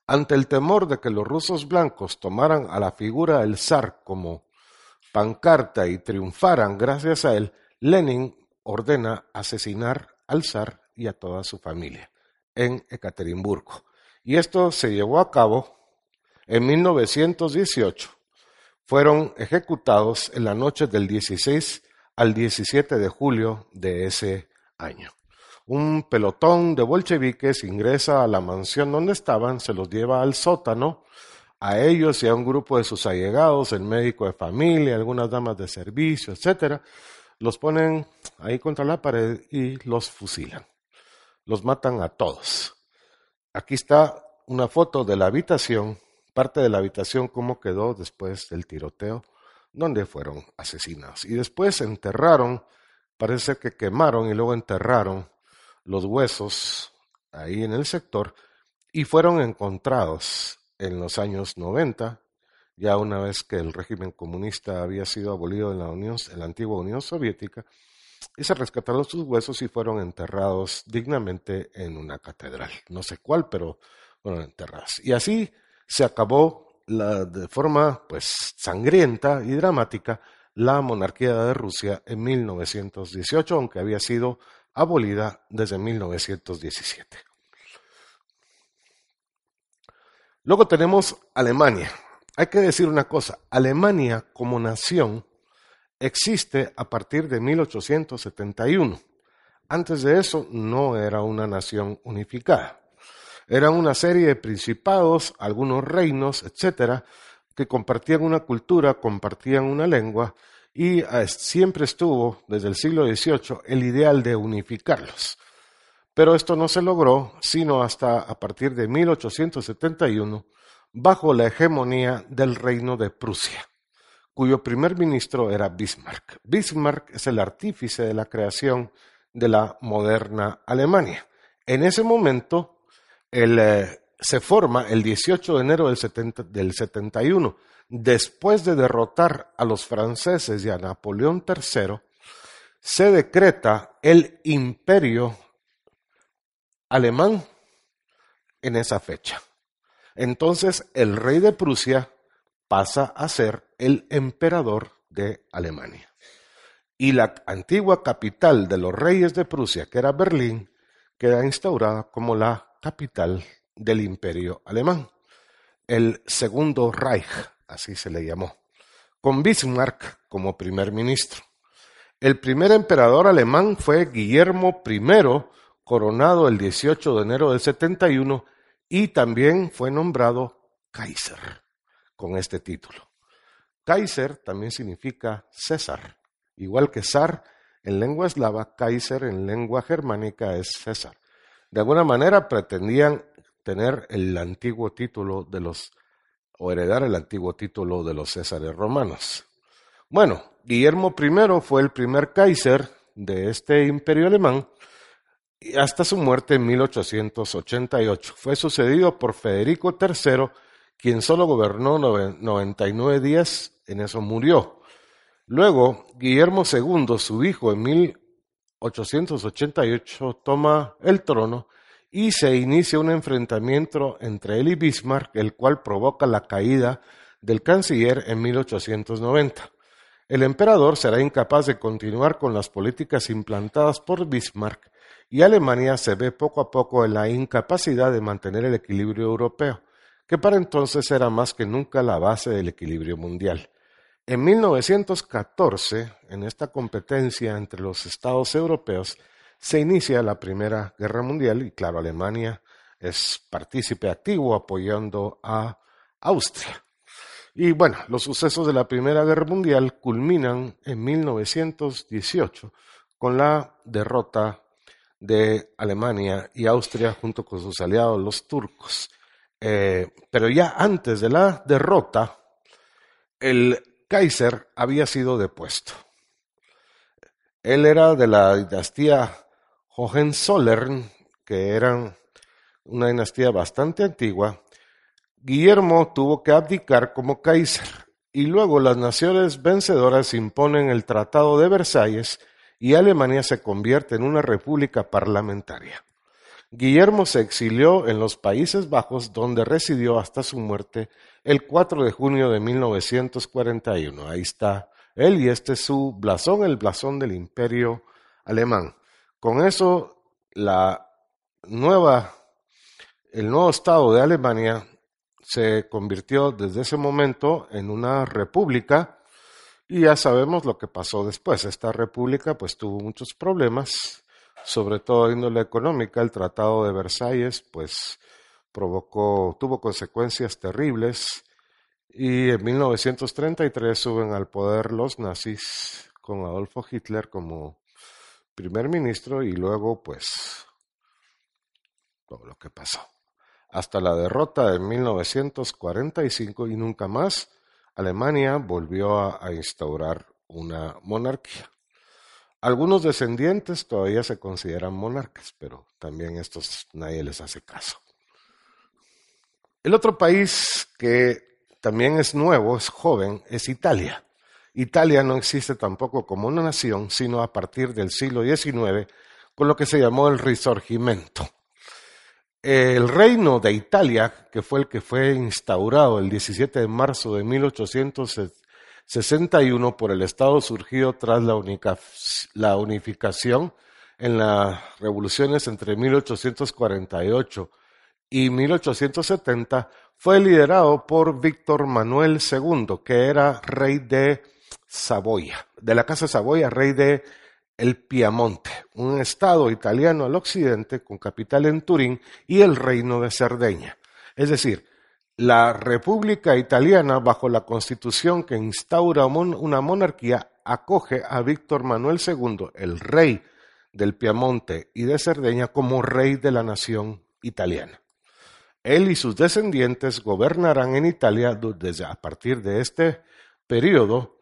Ante el temor de que los rusos blancos tomaran a la figura del zar como pancarta y triunfaran gracias a él, Lenin ordena asesinar al zar y a toda su familia en Ekaterimburgo. Y esto se llevó a cabo en 1918. Fueron ejecutados en la noche del 16 al 17 de julio de ese año un pelotón de bolcheviques ingresa a la mansión donde estaban, se los lleva al sótano, a ellos y a un grupo de sus allegados, el médico de familia, algunas damas de servicio, etcétera, los ponen ahí contra la pared y los fusilan. Los matan a todos. Aquí está una foto de la habitación, parte de la habitación, cómo quedó después del tiroteo, donde fueron asesinados. Y después enterraron, parece que quemaron y luego enterraron los huesos ahí en el sector y fueron encontrados en los años 90, ya una vez que el régimen comunista había sido abolido en la, Unión, en la antigua Unión Soviética, y se rescataron sus huesos y fueron enterrados dignamente en una catedral. No sé cuál, pero fueron enterrados. Y así se acabó de forma pues sangrienta y dramática la monarquía de Rusia en 1918, aunque había sido abolida desde 1917. Luego tenemos Alemania. Hay que decir una cosa, Alemania como nación existe a partir de 1871. Antes de eso no era una nación unificada. Era una serie de principados, algunos reinos, etcétera, que compartían una cultura, compartían una lengua y eh, siempre estuvo, desde el siglo XVIII, el ideal de unificarlos. Pero esto no se logró sino hasta a partir de 1871, bajo la hegemonía del reino de Prusia, cuyo primer ministro era Bismarck. Bismarck es el artífice de la creación de la moderna Alemania. En ese momento, eh, se forma el 18 de enero del, del 71 después de derrotar a los franceses y a Napoleón III, se decreta el imperio alemán en esa fecha. Entonces el rey de Prusia pasa a ser el emperador de Alemania. Y la antigua capital de los reyes de Prusia, que era Berlín, queda instaurada como la capital del imperio alemán. El segundo Reich así se le llamó, con Bismarck como primer ministro. El primer emperador alemán fue Guillermo I, coronado el 18 de enero del 71, y también fue nombrado Kaiser con este título. Kaiser también significa César, igual que zar en lengua eslava, Kaiser en lengua germánica es César. De alguna manera pretendían tener el antiguo título de los o heredar el antiguo título de los Césares romanos. Bueno, Guillermo I fue el primer Kaiser de este imperio alemán hasta su muerte en 1888. Fue sucedido por Federico III, quien solo gobernó 99 días, en eso murió. Luego, Guillermo II, su hijo, en 1888 toma el trono y se inicia un enfrentamiento entre él y Bismarck, el cual provoca la caída del canciller en 1890. El emperador será incapaz de continuar con las políticas implantadas por Bismarck y Alemania se ve poco a poco en la incapacidad de mantener el equilibrio europeo, que para entonces era más que nunca la base del equilibrio mundial. En 1914, en esta competencia entre los estados europeos, se inicia la Primera Guerra Mundial y claro, Alemania es partícipe activo apoyando a Austria. Y bueno, los sucesos de la Primera Guerra Mundial culminan en 1918 con la derrota de Alemania y Austria junto con sus aliados los turcos. Eh, pero ya antes de la derrota, el Kaiser había sido depuesto. Él era de la dinastía Hohenzollern, que eran una dinastía bastante antigua, Guillermo tuvo que abdicar como Kaiser y luego las naciones vencedoras imponen el Tratado de Versalles y Alemania se convierte en una república parlamentaria. Guillermo se exilió en los Países Bajos, donde residió hasta su muerte el 4 de junio de 1941. Ahí está él y este es su blasón, el blasón del imperio alemán. Con eso, la nueva, el nuevo Estado de Alemania se convirtió desde ese momento en una república y ya sabemos lo que pasó después. Esta república pues tuvo muchos problemas, sobre todo índole económica. El Tratado de Versalles pues provocó, tuvo consecuencias terribles y en 1933 suben al poder los nazis con Adolfo Hitler como primer ministro y luego pues todo lo que pasó. Hasta la derrota de 1945 y nunca más Alemania volvió a, instaurar una monarquía. Algunos descendientes todavía se consideran monarcas, pero también estos nadie les hace caso. El otro país que también es nuevo, es joven, es Italia. Italia no existe tampoco como una nación, sino a partir del siglo XIX, con lo que se llamó el Risorgimento. El reino de Italia, que fue el que fue instaurado el 17 de marzo de 1861 por el Estado surgido tras la, unificación en las revoluciones entre 1848 y 1870, fue liderado por Víctor Manuel II, que era rey de Saboya, de la Casa de Saboya, rey de el Piamonte, un estado italiano al occidente con capital en Turín y el reino de Cerdeña. Es decir, la República Italiana, bajo la constitución que instaura una monarquía, acoge a Víctor Manuel II, el rey del Piamonte y de Cerdeña, como rey de la nación italiana. Él y sus descendientes gobernarán en Italia desde a partir de este periodo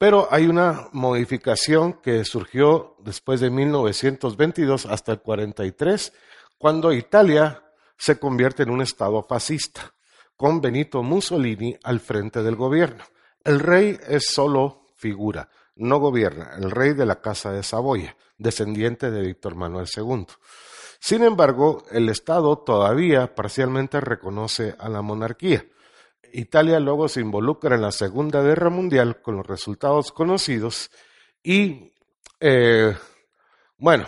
pero hay una modificación que surgió después de 1922 hasta el 43, cuando Italia se convierte en un Estado fascista, con Benito Mussolini al frente del gobierno. El rey es solo figura, no gobierna, el rey de la Casa de Saboya, descendiente de Víctor Manuel II. Sin embargo, el Estado todavía parcialmente reconoce a la monarquía. Italia luego se involucra en la Segunda Guerra Mundial con los resultados conocidos y, eh, bueno,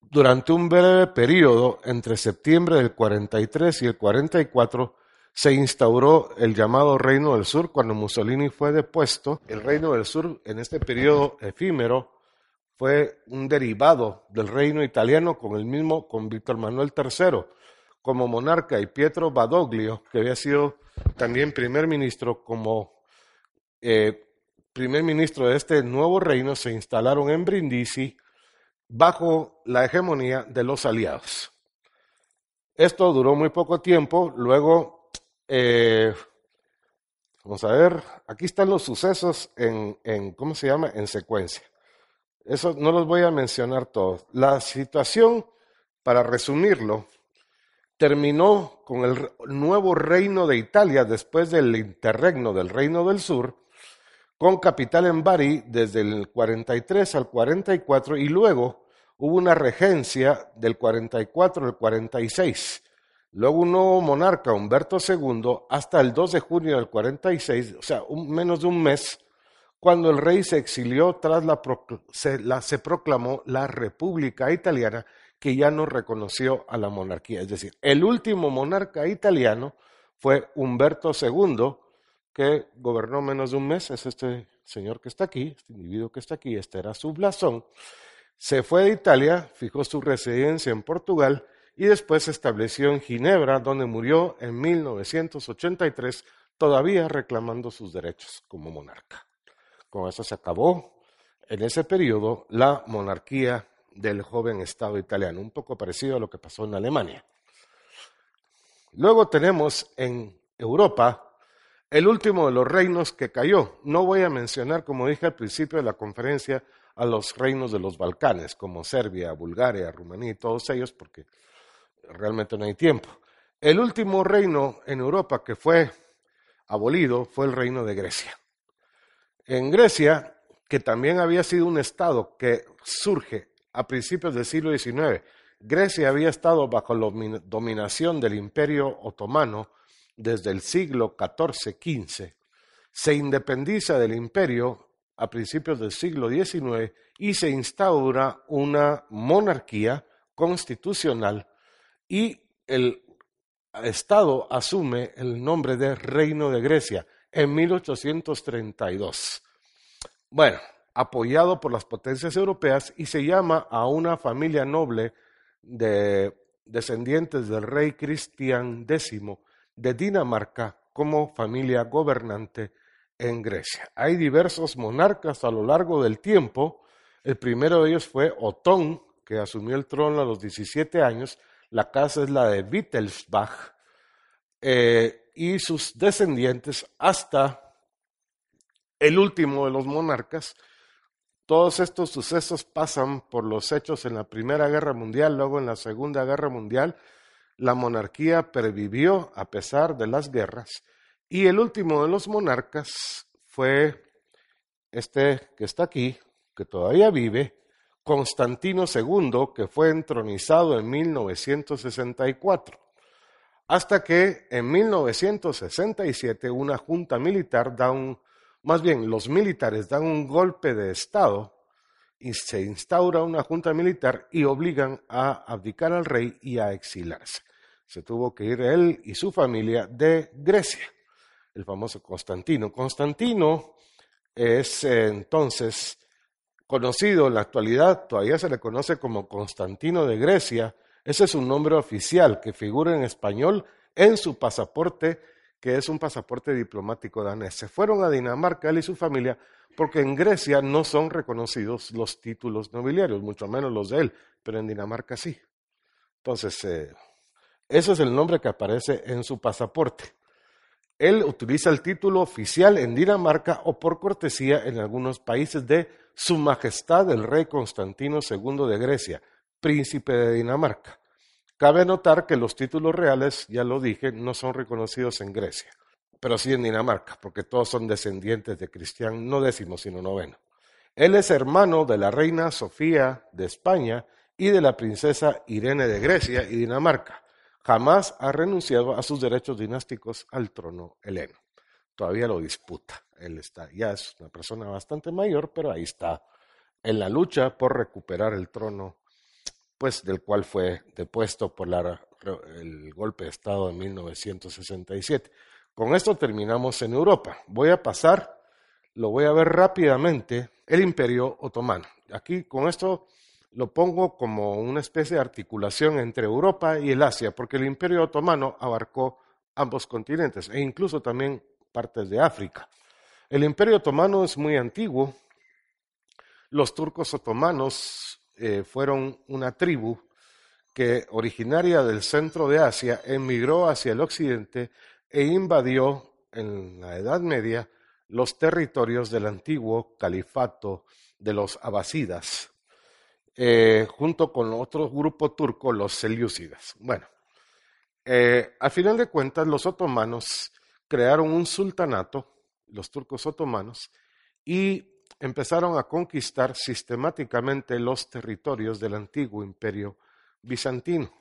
durante un breve periodo entre septiembre del 43 y el 44 se instauró el llamado Reino del Sur cuando Mussolini fue depuesto. El Reino del Sur en este periodo efímero fue un derivado del reino italiano con el mismo con Víctor Manuel III como monarca y Pietro Badoglio, que había sido también primer ministro, como eh, primer ministro de este nuevo reino, se instalaron en Brindisi bajo la hegemonía de los aliados. Esto duró muy poco tiempo, luego, eh, vamos a ver, aquí están los sucesos en, en, ¿cómo se llama?, en secuencia. Eso no los voy a mencionar todos. La situación, para resumirlo, terminó con el nuevo reino de Italia después del interregno del Reino del Sur, con capital en Bari desde el 43 al 44 y luego hubo una regencia del 44 al 46. Luego un nuevo monarca, Humberto II, hasta el 2 de junio del 46, o sea, menos de un mes, cuando el rey se exilió tras la, se proclamó la República Italiana que ya no reconoció a la monarquía. Es decir, el último monarca italiano fue Humberto II, que gobernó menos de un mes, es este señor que está aquí, este individuo que está aquí, este era su blasón. Se fue de Italia, fijó su residencia en Portugal y después se estableció en Ginebra, donde murió en 1983, todavía reclamando sus derechos como monarca. Con eso se acabó en ese periodo la monarquía del joven Estado italiano, un poco parecido a lo que pasó en Alemania. Luego tenemos en Europa el último de los reinos que cayó. No voy a mencionar, como dije al principio de la conferencia, a los reinos de los Balcanes, como Serbia, Bulgaria, Rumanía y todos ellos, porque realmente no hay tiempo. El último reino en Europa que fue abolido fue el reino de Grecia. En Grecia, que también había sido un estado que surge a principios del siglo XIX, Grecia había estado bajo la dominación del imperio otomano desde el siglo XIV-XV, se independiza del imperio a principios del siglo XIX y se instaura una monarquía constitucional y el Estado asume el nombre de Reino de Grecia en 1832. Bueno, apoyado por las potencias europeas y se llama a una familia noble de descendientes del rey Cristian X de Dinamarca como familia gobernante en Grecia. Hay diversos monarcas a lo largo del tiempo. El primero de ellos fue Otón, que asumió el trono a los 17 años. La casa es la de Wittelsbach. Eh, y sus descendientes hasta el último de los monarcas. Todos estos sucesos pasan por los hechos en la Primera Guerra Mundial, luego en la Segunda Guerra Mundial. La monarquía pervivió a pesar de las guerras y el último de los monarcas fue este que está aquí, que todavía vive, Constantino II, que fue entronizado en 1964. Hasta que en 1967 una junta militar da un, más bien los militares dan un golpe de Estado y se instaura una junta militar y obligan a abdicar al rey y a exilarse. Se tuvo que ir él y su familia de Grecia el famoso Constantino. Constantino es eh, entonces conocido en la actualidad, todavía se le conoce como Constantino de Grecia. Ese es un nombre oficial que figura en español en su pasaporte, que es un pasaporte diplomático danés. Se fueron a Dinamarca él y su familia porque en Grecia no son reconocidos los títulos nobiliarios, mucho menos los de él, pero en Dinamarca sí. Entonces, eh, ese es el nombre que aparece en su pasaporte. Él utiliza el título oficial en Dinamarca o por cortesía en algunos países de Su Majestad el Rey Constantino II de Grecia, príncipe de Dinamarca. Cabe notar que los títulos reales, ya lo dije, no son reconocidos en Grecia, pero sí en Dinamarca, porque todos son descendientes de Cristian, no décimo, sino noveno. Él es hermano de la reina Sofía de España y de la princesa Irene de Grecia y Dinamarca jamás ha renunciado a sus derechos dinásticos al trono heleno. Todavía lo disputa. Él está, ya es una persona bastante mayor, pero ahí está en la lucha por recuperar el trono, pues del cual fue depuesto por el golpe de Estado de 1967. Con esto terminamos en Europa. Voy a pasar, lo voy a ver rápidamente, el Imperio Otomano. Aquí con esto lo pongo como una especie de articulación entre Europa y el Asia, porque el Imperio Otomano abarcó ambos continentes e incluso también partes de África. El Imperio Otomano es muy antiguo. Los turcos otomanos eh, fueron una tribu que originaria del centro de Asia emigró hacia el occidente e invadió en la Edad Media los territorios del antiguo califato de los abasidas. Eh, junto con otro grupo turco, los selyúcidas. Bueno, eh, al final de cuentas, los otomanos crearon un sultanato, los turcos otomanos, y empezaron a conquistar sistemáticamente los territorios del antiguo imperio bizantino.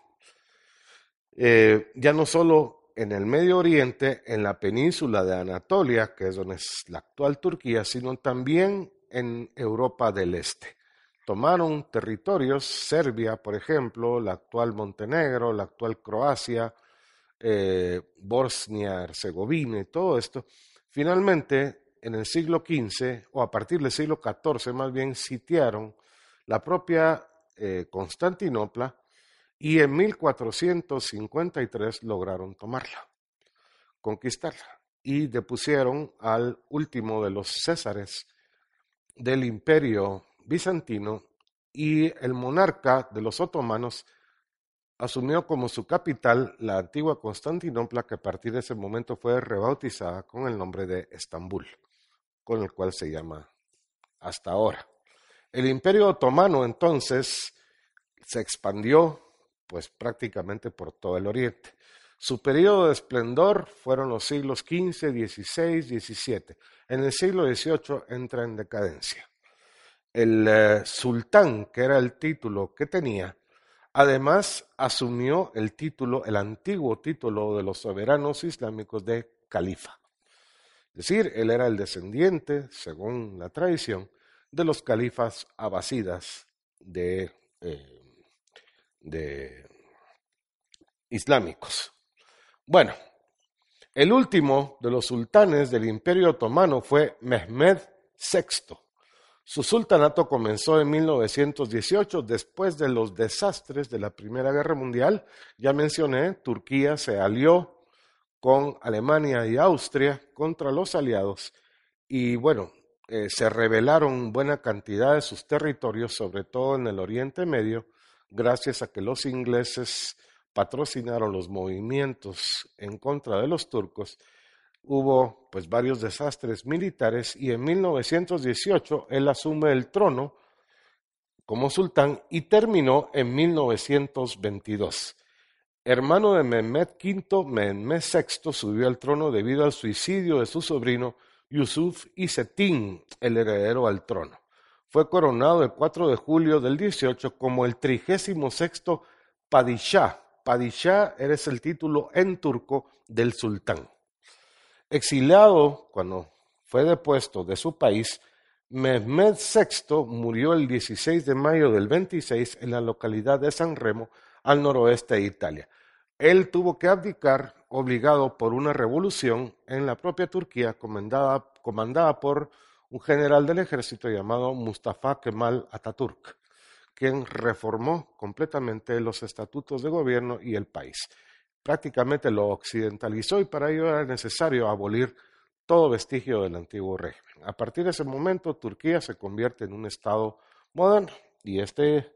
Eh, ya no solo en el Medio Oriente, en la península de Anatolia, que es donde es la actual Turquía, sino también en Europa del Este tomaron territorios, Serbia, por ejemplo, la actual Montenegro, la actual Croacia, eh, Bosnia, Herzegovina y todo esto, finalmente en el siglo XV o a partir del siglo XIV más bien sitiaron la propia eh, Constantinopla y en 1453 lograron tomarla, conquistarla y depusieron al último de los césares del imperio bizantino y el monarca de los otomanos asumió como su capital la antigua Constantinopla que a partir de ese momento fue rebautizada con el nombre de Estambul, con el cual se llama hasta ahora. El imperio otomano entonces se expandió pues prácticamente por todo el oriente. Su periodo de esplendor fueron los siglos XV, XVI, XVII. En el siglo XVIII entra en decadencia. El eh, sultán, que era el título que tenía, además asumió el título, el antiguo título de los soberanos islámicos de califa. Es decir, él era el descendiente, según la tradición, de los califas abasidas de, eh, de islámicos. Bueno, el último de los sultanes del Imperio Otomano fue Mehmed VI. Su sultanato comenzó en 1918 después de los desastres de la Primera Guerra Mundial. Ya mencioné, Turquía se alió con Alemania y Austria contra los aliados y bueno, eh, se rebelaron buena cantidad de sus territorios, sobre todo en el Oriente Medio, gracias a que los ingleses patrocinaron los movimientos en contra de los turcos, hubo pues varios desastres militares y en 1918 él asume el trono como sultán y terminó en 1922. Hermano de Mehmed V, Mehmed VI subió al trono debido al suicidio de su sobrino Yusuf Isetín, el heredero al trono. Fue coronado el 4 de julio del 18 como el 36 Padishah Padishah eres el título en turco del sultán. Exiliado cuando fue depuesto de su país, Mehmed VI murió el 16 de mayo del 26 en la localidad de San Remo, al noroeste de Italia. Él tuvo que abdicar obligado por una revolución en la propia Turquía comandada, comandada por un general del ejército llamado Mustafa Kemal Atatürk quien reformó completamente los estatutos de gobierno y el país. Prácticamente lo occidentalizó y para ello era necesario abolir todo vestigio del antiguo régimen. A partir de ese momento, Turquía se convierte en un Estado moderno y este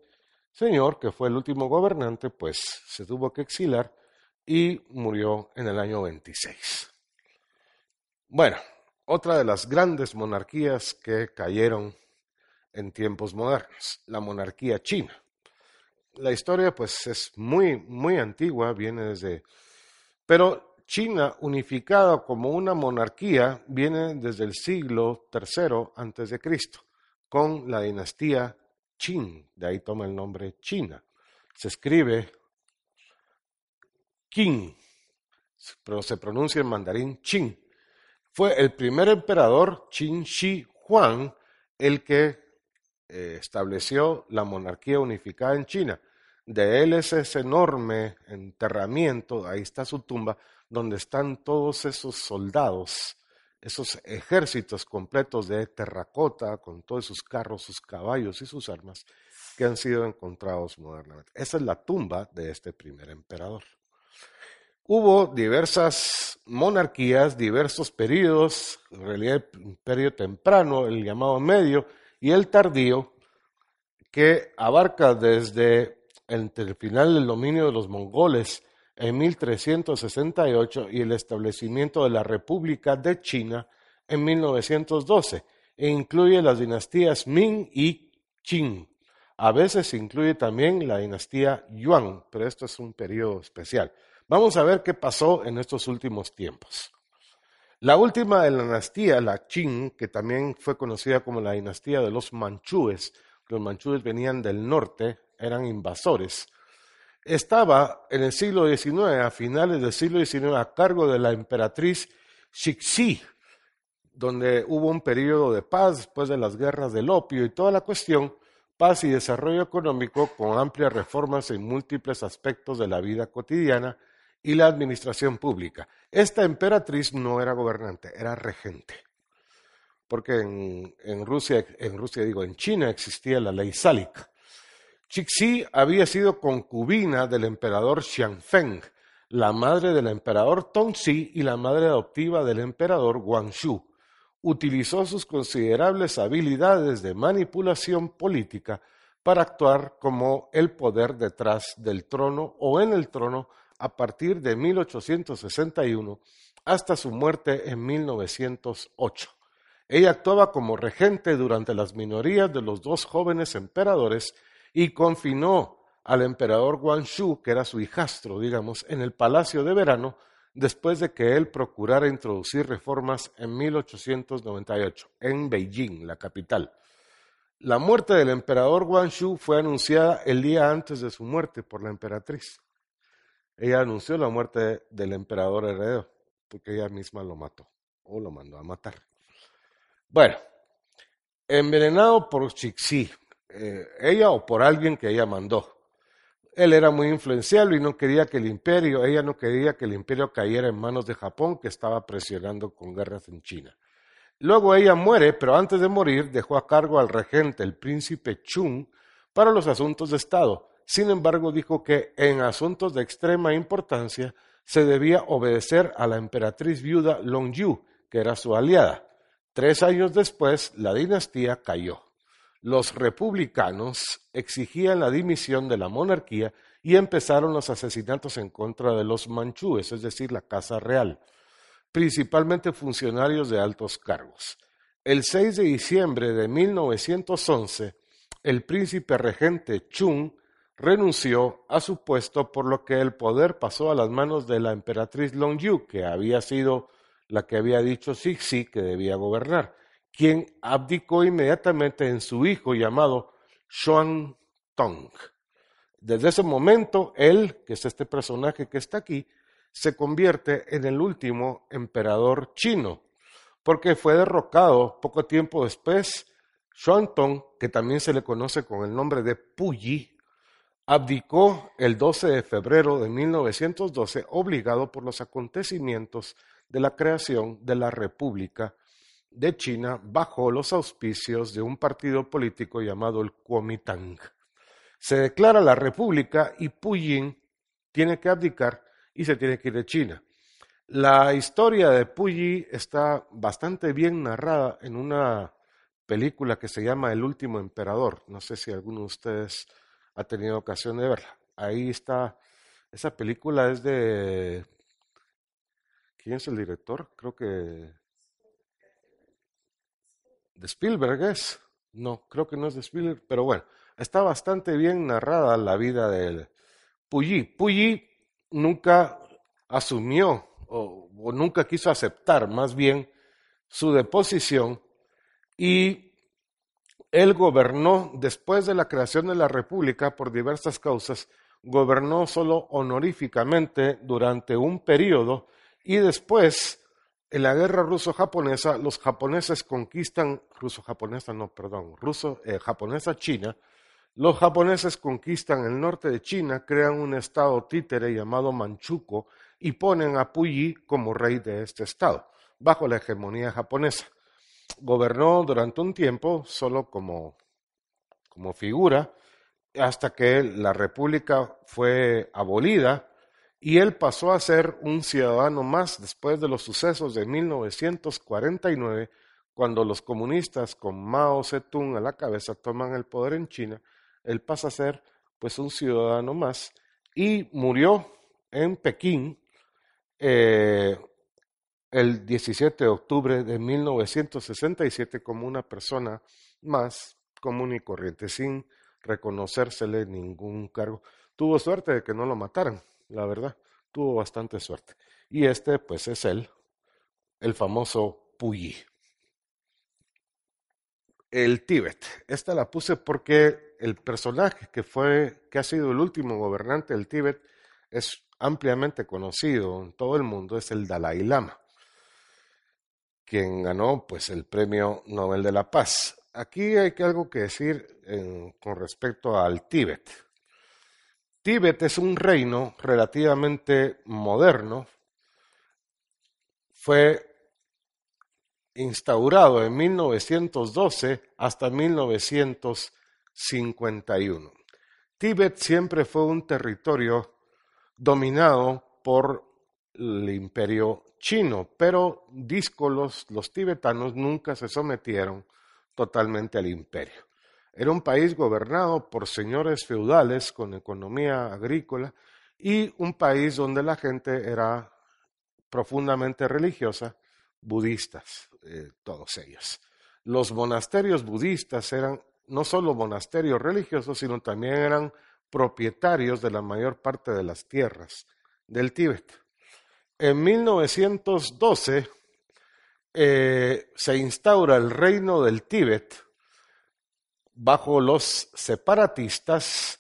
señor, que fue el último gobernante, pues se tuvo que exilar y murió en el año 26. Bueno, otra de las grandes monarquías que cayeron en tiempos modernos, la monarquía china. La historia pues es muy, muy antigua, viene desde... Pero China unificada como una monarquía viene desde el siglo III Cristo, con la dinastía Qin, de ahí toma el nombre China. Se escribe Qin, pero se pronuncia en mandarín Qin. Fue el primer emperador Qin Shi Huang el que eh, estableció la monarquía unificada en China. De él es ese enorme enterramiento, ahí está su tumba, donde están todos esos soldados, esos ejércitos completos de terracota, con todos sus carros, sus caballos y sus armas, que han sido encontrados modernamente. Esa es la tumba de este primer emperador. Hubo diversas monarquías, diversos periodos, en realidad el imperio temprano, el llamado medio, y el tardío, que abarca desde el final del dominio de los mongoles en 1368 y el establecimiento de la República de China en 1912, e incluye las dinastías Ming y Qing. A veces incluye también la dinastía Yuan, pero esto es un periodo especial. Vamos a ver qué pasó en estos últimos tiempos. La última de la dinastía, la Qing, que también fue conocida como la dinastía de los manchúes, los manchúes venían del norte, eran invasores, estaba en el siglo XIX, a finales del siglo XIX, a cargo de la emperatriz Xixi, donde hubo un periodo de paz después de las guerras del opio y toda la cuestión, paz y desarrollo económico con amplias reformas en múltiples aspectos de la vida cotidiana y la administración pública. Esta emperatriz no era gobernante, era regente. Porque en, Rusia, en Rusia digo, en China existía la ley sálica. Cixi había sido concubina del emperador Xianfeng, la madre del emperador Tongxi y la madre adoptiva del emperador Guangxu. Utilizó sus considerables habilidades de manipulación política para actuar como el poder detrás del trono o en el trono a partir de 1861 hasta su muerte en 1908. Ella actuaba como regente durante las minorías de los dos jóvenes emperadores y confinó al emperador Guangxu, que era su hijastro, digamos, en el palacio de verano, después de que él procurara introducir reformas en 1898 en Beijing, la capital. La muerte del emperador Guangxu fue anunciada el día antes de su muerte por la emperatriz. Ella anunció la muerte del emperador heredero, porque ella misma lo mató o lo mandó a matar. Bueno, envenenado por Chixi, eh, ella o por alguien que ella mandó. Él era muy influencial y no quería que el imperio, ella no quería que el imperio cayera en manos de Japón, que estaba presionando con guerras en China. Luego ella muere, pero antes de morir dejó a cargo al regente, el príncipe Chung, para los asuntos de Estado. Sin embargo, dijo que en asuntos de extrema importancia se debía obedecer a la emperatriz viuda Longyu, que era su aliada. Tres años después, la dinastía cayó los republicanos exigían la dimisión de la monarquía y empezaron los asesinatos en contra de los manchúes, es decir, la Casa Real, principalmente funcionarios de altos cargos. El 6 de diciembre de 1911, el príncipe regente Chung renunció a su puesto por lo que el poder pasó a las manos de la emperatriz Longyu, que había sido la que había dicho Sixi que debía gobernar quien abdicó inmediatamente en su hijo llamado Xuan Tong. Desde ese momento, él, que es este personaje que está aquí, se convierte en el último emperador chino, porque fue derrocado poco tiempo después. Xuan Tong, que también se le conoce con el nombre de Puyi, abdicó el 12 de febrero de 1912, obligado por los acontecimientos de la creación de la República de China bajo los auspicios de un partido político llamado el Kuomintang. Se declara la república y Puyin tiene que abdicar y se tiene que ir de China. La historia de Puyi está bastante bien narrada en una película que se llama El último emperador. No sé si alguno de ustedes ha tenido ocasión de verla. Ahí está, esa película es de... ¿Quién es el director? Creo que de Spielberg es. No, creo que no es de Spielberg, pero bueno, está bastante bien narrada la vida de Puyi. Puyi nunca asumió o, o, nunca quiso aceptar más bien su deposición y él gobernó después de la creación de la República por diversas causas, gobernó solo honoríficamente durante un periodo y después en la guerra ruso-japonesa, los japoneses conquistan, ruso-japonesa, no, perdón, ruso-japonesa-china, eh, los japoneses conquistan el norte de China, crean un estado títere llamado Manchukuo y ponen a Puyi como rey de este estado, bajo la hegemonía japonesa. Gobernó durante un tiempo solo como, como figura, hasta que la república fue abolida y él pasó a ser un ciudadano más después de los sucesos de 1949, cuando los comunistas con Mao Zedong a la cabeza toman el poder en China, él pasa a ser pues un ciudadano más y murió en Pekín eh, el 17 de octubre de 1967 como una persona más común y corriente, sin reconocérsele ningún cargo. Tuvo suerte de que no lo mataran la verdad. Tuvo bastante suerte. Y este, pues, es él, el famoso Puyi. El Tíbet. Esta la puse porque el personaje que fue, que ha sido el último gobernante del Tíbet, es ampliamente conocido en todo el mundo, es el Dalai Lama, quien ganó, pues, el Premio Nobel de la Paz. Aquí hay algo que decir con respecto al Tíbet. Tíbet es un reino relativamente moderno. Fue instaurado en 1912 hasta 1951. Tíbet siempre fue un territorio dominado por el imperio chino, pero díscolos, los tibetanos nunca se sometieron totalmente al imperio. Era un país gobernado por señores feudales con economía agrícola y un país donde la gente era profundamente religiosa, budistas, eh, todos ellos. Los monasterios budistas eran no solo monasterios religiosos, sino también eran propietarios de la mayor parte de las tierras del Tíbet. En 1912 eh, se instaura el reino del Tíbet bajo los separatistas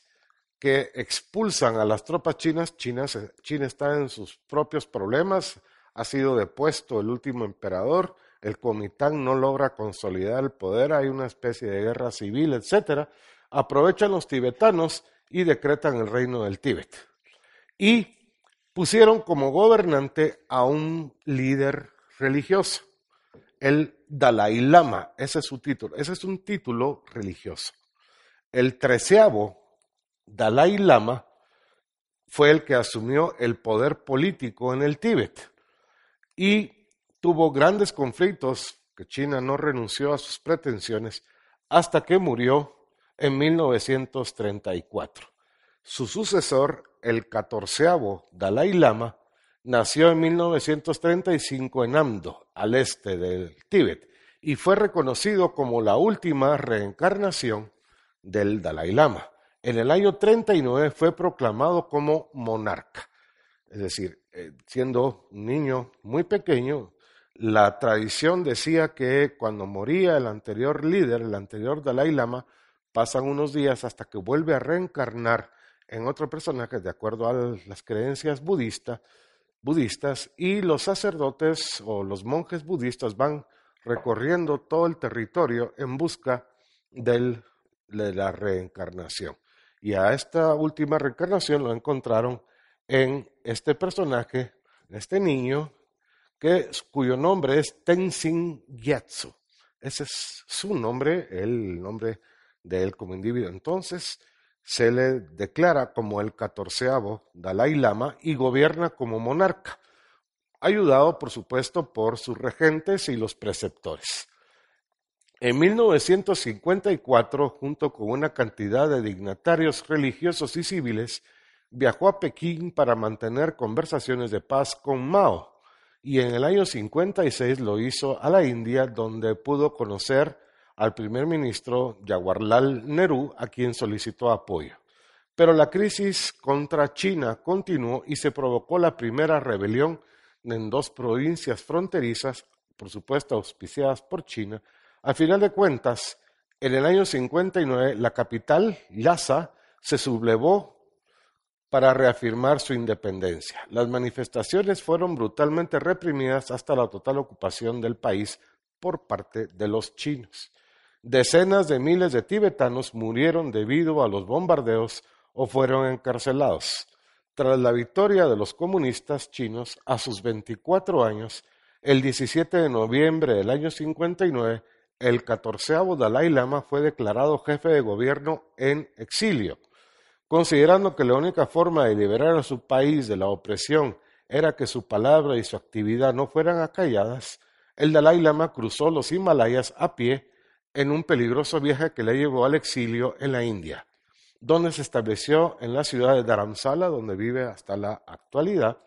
que expulsan a las tropas chinas. China, está en sus propios problemas, ha sido depuesto el último emperador, el Comitán no logra consolidar el poder, hay una especie de guerra civil, etc. Aprovechan los tibetanos y decretan el reino del Tíbet. Y pusieron como gobernante a un líder religioso, el Dalai Lama, ese es su título, ese es un título religioso. El treceavo Dalai Lama fue el que asumió el poder político en el Tíbet y tuvo grandes conflictos que China no renunció a sus pretensiones hasta que murió en 1934. Su sucesor, el catorceavo Dalai Lama, nació en 1935 en Amdo, al este del Tíbet, y fue reconocido como la última reencarnación del Dalai Lama. En el año 39 fue proclamado como monarca. Es decir, eh, siendo un niño muy pequeño, la tradición decía que cuando moría el anterior líder, el anterior Dalai Lama, pasan unos días hasta que vuelve a reencarnar en otro personaje de acuerdo a las creencias budistas, budistas y los sacerdotes o los monjes budistas van recorriendo todo el territorio en busca de la reencarnación. Y a esta última reencarnación lo encontraron en este personaje, este niño, que, cuyo nombre es Tenzin Gyatso. Ese es su nombre, el nombre de él como individuo. Entonces, se le declara como el catorceavo Dalai Lama y gobierna como monarca, ayudado por supuesto por sus regentes y los preceptores. En 1954, junto con una cantidad de dignatarios religiosos y civiles, viajó a Pekín para mantener conversaciones de paz con Mao y en el año 56 lo hizo a la India donde pudo conocer al primer ministro Jawaharlal Nehru a quien solicitó apoyo. Pero la crisis contra China continuó y se provocó la primera rebelión en dos provincias fronterizas, por supuesto auspiciadas por China, al final de cuentas, en el año 59, la capital, Lhasa, se sublevó para reafirmar su independencia. Las manifestaciones fueron brutalmente reprimidas hasta la total ocupación del país por parte de los chinos. Decenas de miles de tibetanos murieron debido a los bombardeos o fueron encarcelados. Tras la victoria de los comunistas chinos a sus 24 años, el 17 de noviembre del año 59, el catorceavo Dalai Lama fue declarado jefe de gobierno en exilio. Considerando que la única forma de liberar a su país de la opresión era que su palabra y su actividad no fueran acalladas, el Dalai Lama cruzó los Himalayas a pie en un peligroso viaje que le llevó al exilio en la India, donde se estableció en la ciudad de Dharamsala, donde vive hasta la actualidad,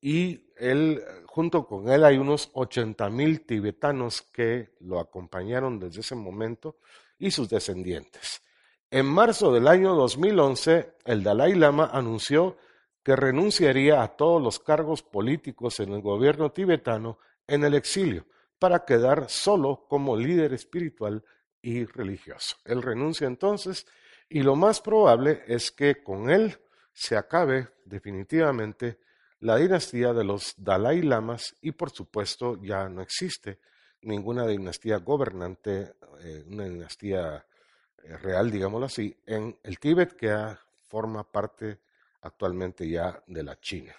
y él, junto con él hay unos 80.000 tibetanos que lo acompañaron desde ese momento y sus descendientes. En marzo del año 2011, el Dalai Lama anunció que renunciaría a todos los cargos políticos en el gobierno tibetano en el exilio para quedar solo como líder espiritual y religioso. Él renuncia entonces y lo más probable es que con él se acabe definitivamente la dinastía de los Dalai Lamas y por supuesto ya no existe ninguna dinastía gobernante, eh, una dinastía eh, real, digámoslo así, en el Tíbet que forma parte actualmente ya de la China.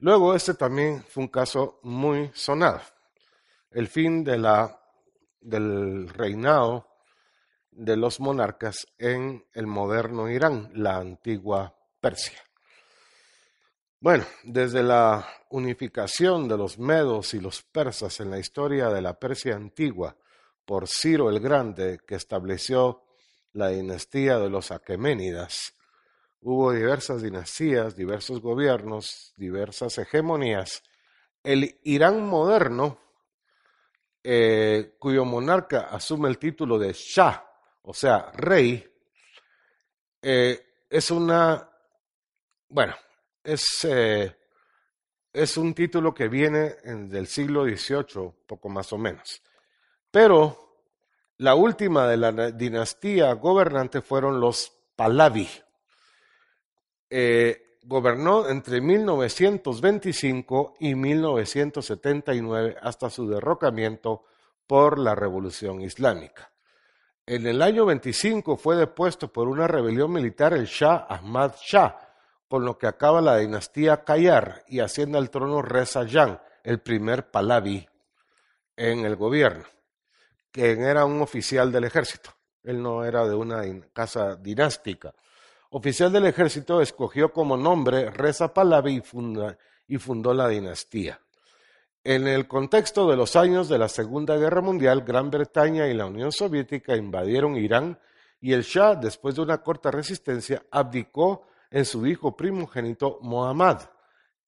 Luego, este también fue un caso muy sonado. El fin de del reinado de los monarcas en el moderno Irán, la antigua Persia. Bueno, desde la unificación de los medos y los persas en la historia de la Persia antigua por Ciro el Grande, que estableció la dinastía de los Aqueménidas, hubo diversas dinastías, diversos gobiernos, diversas hegemonías. El Irán moderno, eh, cuyo monarca asume el título de Shah, o sea, rey, eh, es una, bueno, es, eh, es un título que viene del siglo XVIII, poco más o menos. Pero la última de la dinastía gobernante fueron los Pahlavi. Eh, gobernó entre 1925 y 1979 hasta su derrocamiento por la Revolución Islámica. En el año 25 fue depuesto por una rebelión militar el Shah Ahmad Shah, con lo que acaba la dinastía Kayar y asciende al trono Reza Jan, el primer Pahlavi en el gobierno, quien era un oficial del ejército. Él no era de una casa dinástica. Oficial del ejército, escogió como nombre Reza Pahlavi y fundó la dinastía. En el contexto de los años de la Segunda Guerra Mundial, Gran Bretaña y la Unión Soviética invadieron Irán y el Shah, después de una corta resistencia, abdicó en su hijo primogénito Mohammad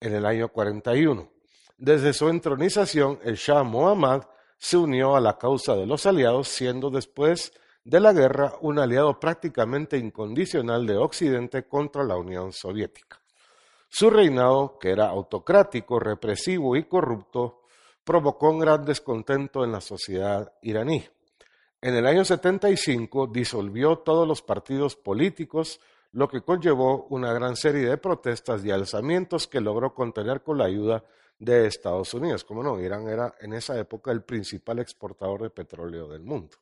en el año 41. Desde su entronización, el Shah Mohammad se unió a la causa de los aliados, siendo después de la guerra un aliado prácticamente incondicional de Occidente contra la Unión Soviética. Su reinado, que era autocrático, represivo y corrupto, provocó un gran descontento en la sociedad iraní. En el año 75 disolvió todos los partidos políticos, lo que conllevó una gran serie de protestas y alzamientos que logró contener con la ayuda de Estados Unidos. Como no, Irán era en esa época el principal exportador de petróleo del mundo.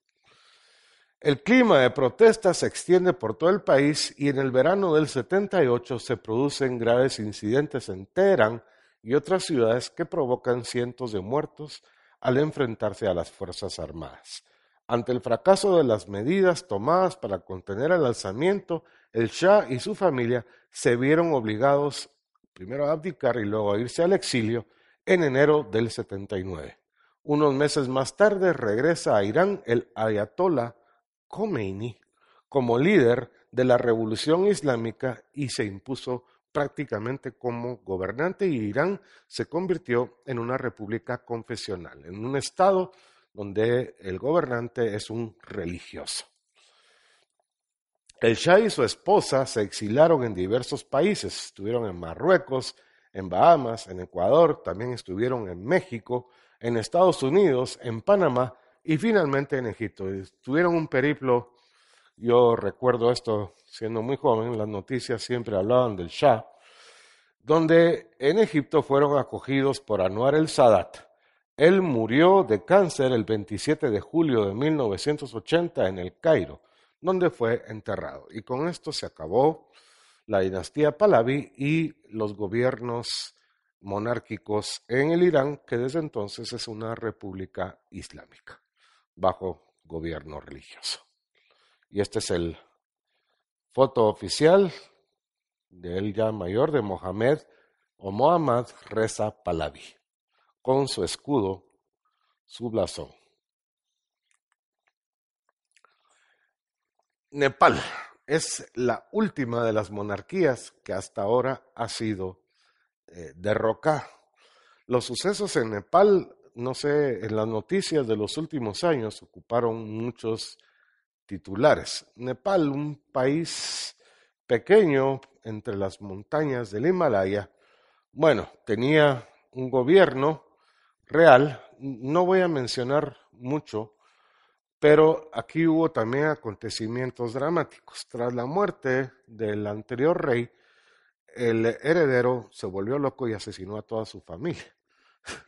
El clima de protesta se extiende por todo el país y en el verano del 78 se producen graves incidentes en Teherán y otras ciudades que provocan cientos de muertos al enfrentarse a las Fuerzas Armadas. Ante el fracaso de las medidas tomadas para contener el alzamiento, el Shah y su familia se vieron obligados primero a abdicar y luego a irse al exilio en enero del 79. Unos meses más tarde regresa a Irán el ayatollah Khomeini como líder de la revolución islámica y se impuso prácticamente como gobernante y Irán se convirtió en una república confesional, en un estado donde el gobernante es un religioso. El Shah y su esposa se exilaron en diversos países, estuvieron en Marruecos, en Bahamas, en Ecuador, también estuvieron en México, en Estados Unidos, en Panamá y finalmente en Egipto. Tuvieron un periplo, yo recuerdo esto siendo muy joven, las noticias siempre hablaban del Shah, donde en Egipto fueron acogidos por Anwar el Sadat. Él murió de cáncer el 27 de julio de 1980 en el Cairo, donde fue enterrado. Y con esto se acabó la dinastía Pahlavi y los gobiernos monárquicos en el Irán, que desde entonces es una república islámica bajo gobierno religioso. Y este es el foto oficial de él ya mayor de Mohamed o Mohammad Reza Pahlavi, con su escudo, su blasón. Nepal es la última de las monarquías que hasta ahora ha sido eh, derrocada. Los sucesos en Nepal no sé, en las noticias de los últimos años ocuparon muchos titulares. Nepal, un país pequeño entre las montañas del Himalaya, bueno, tenía un gobierno real, no voy a mencionar mucho, pero aquí hubo también acontecimientos dramáticos. Tras la muerte del anterior rey, el heredero se volvió loco y asesinó a toda su familia.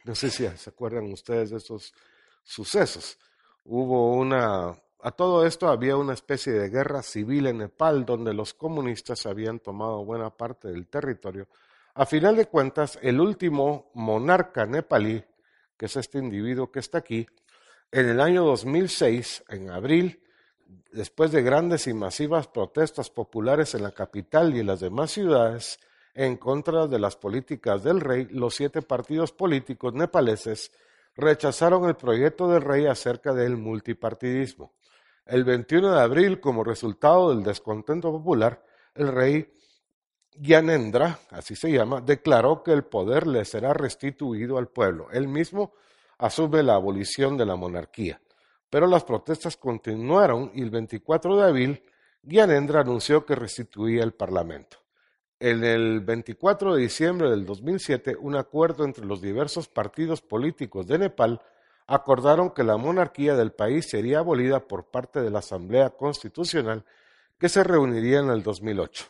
No sé si se acuerdan ustedes de esos sucesos. Hubo una... A todo esto había una especie de guerra civil en Nepal donde los comunistas habían tomado buena parte del territorio. A final de cuentas, el último monarca nepalí, que es este individuo que está aquí, en el año 2006, en abril, después de grandes y masivas protestas populares en la capital y en las demás ciudades, en contra de las políticas del rey, los siete partidos políticos nepaleses rechazaron el proyecto del rey acerca del multipartidismo. El 21 de abril, como resultado del descontento popular, el rey Gyanendra, así se llama, declaró que el poder le será restituido al pueblo. Él mismo asume la abolición de la monarquía. Pero las protestas continuaron y el 24 de abril Gyanendra anunció que restituía el Parlamento. En el 24 de diciembre del 2007, un acuerdo entre los diversos partidos políticos de Nepal acordaron que la monarquía del país sería abolida por parte de la Asamblea Constitucional que se reuniría en el 2008.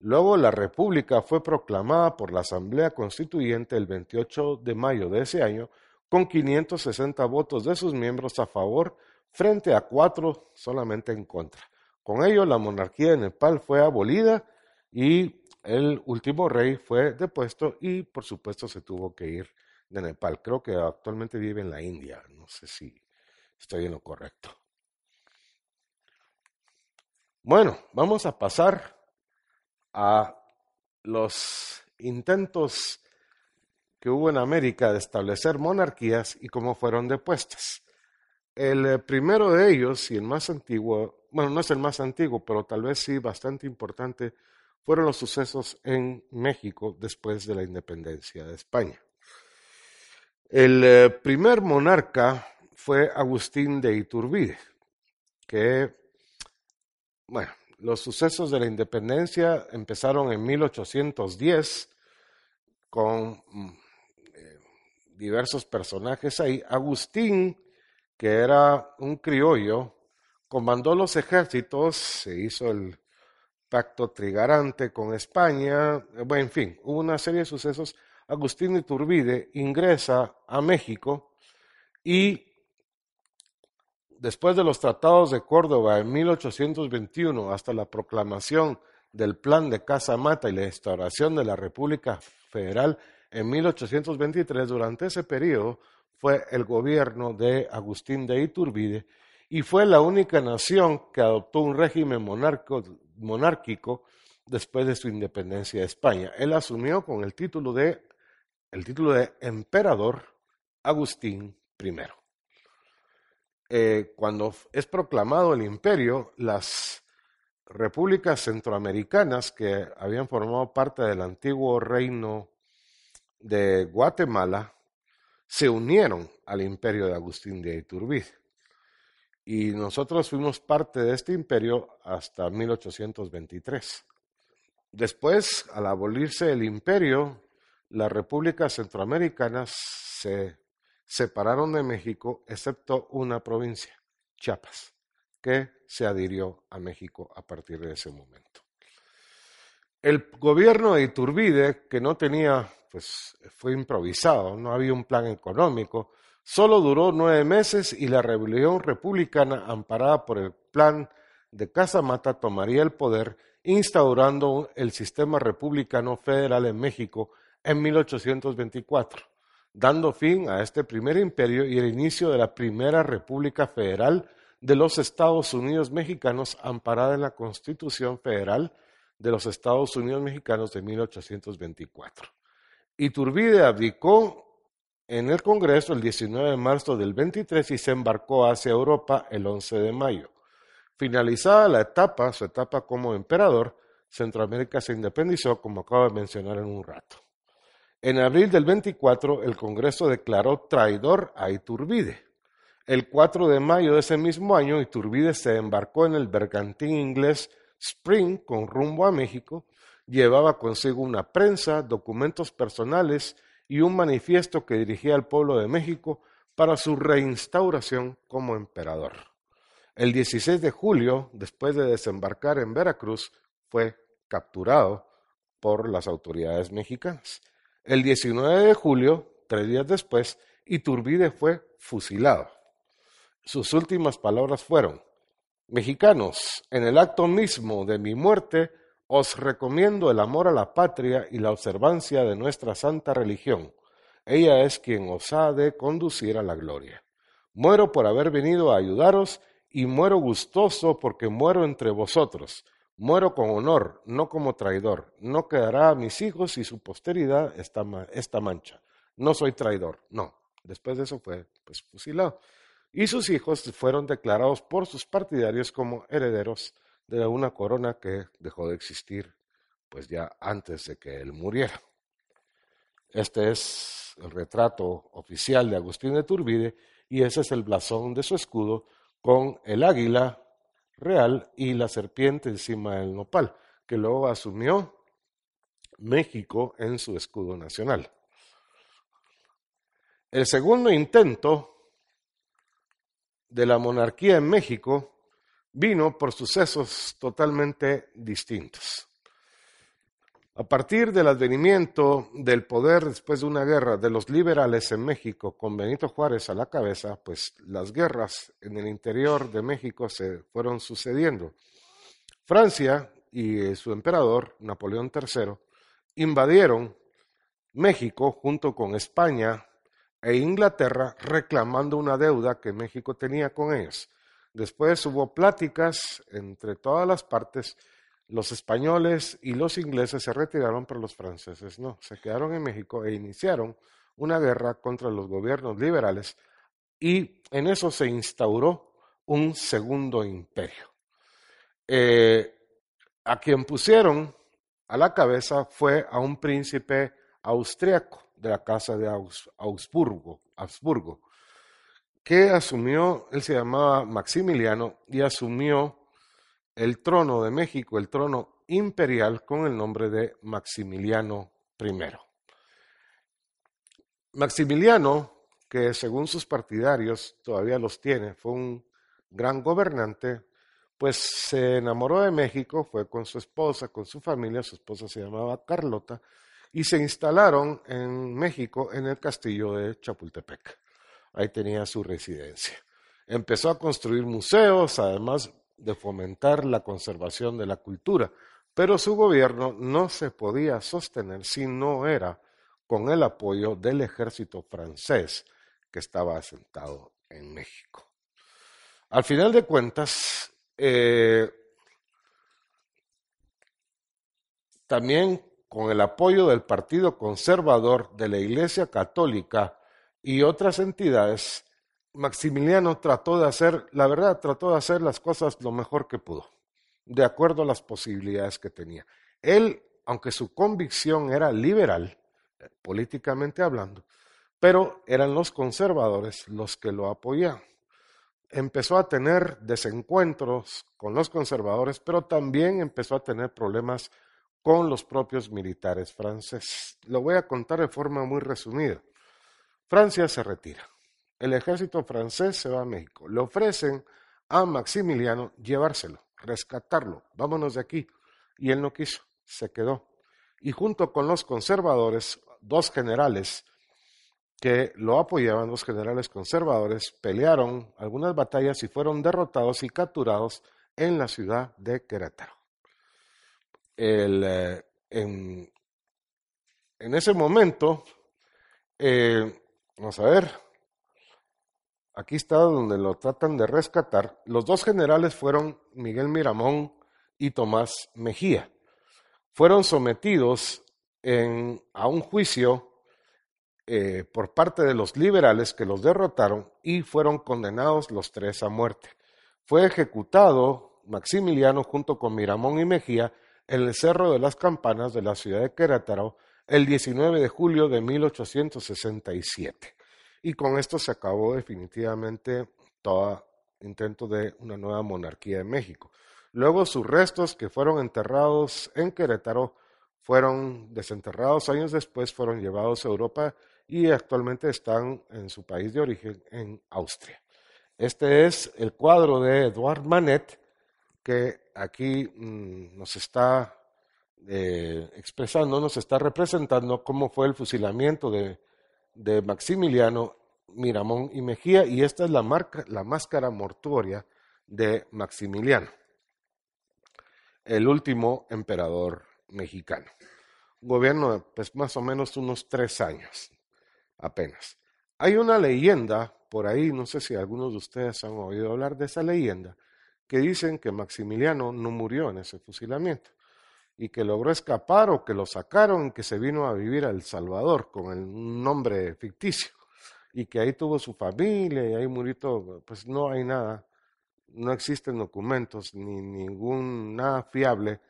Luego la República fue proclamada por la Asamblea Constituyente el 28 de mayo de ese año con 560 votos de sus miembros a favor frente a cuatro solamente en contra. Con ello la monarquía de Nepal fue abolida y el último rey fue depuesto y por supuesto se tuvo que ir de Nepal. Creo que actualmente vive en la India. No sé si estoy en lo correcto. Bueno, vamos a pasar a los intentos que hubo en América de establecer monarquías y cómo fueron depuestas. El eh, primero de ellos y el más antiguo, bueno, no es el más antiguo, pero tal vez sí bastante importante, fueron los sucesos en México después de la independencia de España. El eh, primer monarca fue Agustín de Iturbide, que, bueno, los sucesos de la independencia empezaron en 1810 con mm, eh, diversos personajes ahí. Agustín, que era un criollo, comandó los ejércitos, se hizo el pacto trigarante con España, bueno, en fin, hubo una serie de sucesos. Agustín Iturbide ingresa a México y después de los tratados de Córdoba en 1821 hasta la proclamación del Plan de Casa Mata y la instauración de la República Federal en 1823, durante ese periodo fue el gobierno de Agustín de Iturbide y fue la única nación que adoptó un régimen monárquico después de su independencia de España. Él asumió con el título de el título de emperador Agustín I. Eh, cuando es proclamado el imperio, las repúblicas centroamericanas que habían formado parte del antiguo reino de Guatemala se unieron al imperio de Agustín de Iturbide. Y nosotros fuimos parte de este imperio hasta 1823. Después, al abolirse el imperio, las repúblicas centroamericanas se separaron de México, excepto una provincia, Chiapas, que se adhirió a México a partir de ese momento. El gobierno de Iturbide, que no tenía, pues fue improvisado, no había un plan económico, solo duró nueve meses y la rebelión republicana, amparada por el plan de Casamata, tomaría el poder, instaurando el sistema republicano federal en México en 1824, dando fin a este primer imperio y el inicio de la primera República Federal de los Estados Unidos Mexicanos, amparada en la Constitución Federal de los Estados Unidos Mexicanos de 1824. Iturbide abdicó en el Congreso el 19 de marzo del 23 y se embarcó hacia Europa el 11 de mayo. Finalizada la etapa, su etapa como emperador, Centroamérica se independizó, como acabo de mencionar en un rato. En abril del 24, el Congreso declaró traidor a Iturbide. El 4 de mayo de ese mismo año, Iturbide se embarcó en el bergantín inglés Spring con rumbo a México. Llevaba consigo una prensa, documentos personales y un manifiesto que dirigía al pueblo de México para su reinstauración como emperador. El 16 de julio, después de desembarcar en Veracruz, fue capturado por las autoridades mexicanas. El 19 de julio, tres días después, Iturbide fue fusilado. Sus últimas palabras fueron, Mexicanos, en el acto mismo de mi muerte, os recomiendo el amor a la patria y la observancia de nuestra santa religión. Ella es quien os ha de conducir a la gloria. Muero por haber venido a ayudaros y muero gustoso porque muero entre vosotros, Muero con honor, no como traidor. No quedará a mis hijos y su posteridad esta, esta mancha. No soy traidor, no. Después de eso fue pues, fusilado. Y sus hijos fueron declarados por sus partidarios como herederos de una corona que dejó de existir pues ya antes de que él muriera. Este es el retrato oficial de Agustín de Turbide y ese es el blasón de su escudo con el águila real y la serpiente encima del nopal, que luego asumió México en su escudo nacional. El segundo intento de la monarquía en México vino por sucesos totalmente distintos. A partir del advenimiento del poder después de una guerra de los liberales en México con Benito Juárez a la cabeza, pues las guerras en el interior de México se fueron sucediendo. Francia y su emperador, Napoleón III, invadieron México junto con España e Inglaterra reclamando una deuda que México tenía con ellos. Después hubo pláticas entre todas las partes los españoles y los ingleses se retiraron, pero los franceses no. Se quedaron en México e iniciaron una guerra contra los gobiernos liberales y en eso se instauró un segundo imperio. Eh, a quien pusieron a la cabeza fue a un príncipe austriaco de la casa de Augsburgo, Augsburgo que asumió, él se llamaba Maximiliano y asumió el trono de México, el trono imperial, con el nombre de Maximiliano I. Maximiliano, que según sus partidarios todavía los tiene, fue un gran gobernante, pues se enamoró de México, fue con su esposa, con su familia, su esposa se llamaba Carlota, y se instalaron en México en el castillo de Chapultepec. Ahí tenía su residencia. Empezó a construir museos, además de fomentar la conservación de la cultura, pero su gobierno no se podía sostener si no era con el apoyo del ejército francés que estaba asentado en México. Al final de cuentas, eh, también con el apoyo del Partido Conservador de la Iglesia Católica y otras entidades, Maximiliano trató de hacer, la verdad, trató de hacer las cosas lo mejor que pudo, de acuerdo a las posibilidades que tenía. Él, aunque su convicción era liberal, eh, políticamente hablando, pero eran los conservadores los que lo apoyaban. Empezó a tener desencuentros con los conservadores, pero también empezó a tener problemas con los propios militares franceses. Lo voy a contar de forma muy resumida. Francia se retira el ejército francés se va a México. Le ofrecen a Maximiliano llevárselo, rescatarlo, vámonos de aquí. Y él no quiso, se quedó. Y junto con los conservadores, dos generales que lo apoyaban, dos generales conservadores, pelearon algunas batallas y fueron derrotados y capturados en la ciudad de Querétaro. Eh, en, ese momento, eh, vamos a ver, aquí está donde lo tratan de rescatar. Los dos generales fueron Miguel Miramón y Tomás Mejía. Fueron sometidos a un juicio eh, por parte de los liberales que los derrotaron y fueron condenados los tres a muerte. Fue ejecutado Maximiliano junto con Miramón y Mejía en el Cerro de las Campanas de la ciudad de Querétaro el 19 de julio de 1867 y con esto se acabó definitivamente todo intento de una nueva monarquía en México. Luego sus restos que fueron enterrados en Querétaro fueron desenterrados años después, fueron llevados a Europa y actualmente están en su país de origen, en Austria. Este es el cuadro de Edouard Manet que aquí mm, nos está eh, expresando, nos está representando cómo fue el fusilamiento de de Maximiliano Miramón y Mejía, y esta es la, marca, la máscara mortuoria de Maximiliano, el último emperador mexicano. gobierno de pues, más o menos unos tres años, apenas. Hay una leyenda por ahí, no sé si algunos de ustedes han oído hablar de esa leyenda, que dicen que Maximiliano no murió en ese fusilamiento y que logró escapar o que lo sacaron que se vino a vivir a El Salvador con el nombre ficticio y que ahí tuvo su familia y ahí murió pues no hay nada, no existen documentos ni ningún nada fiable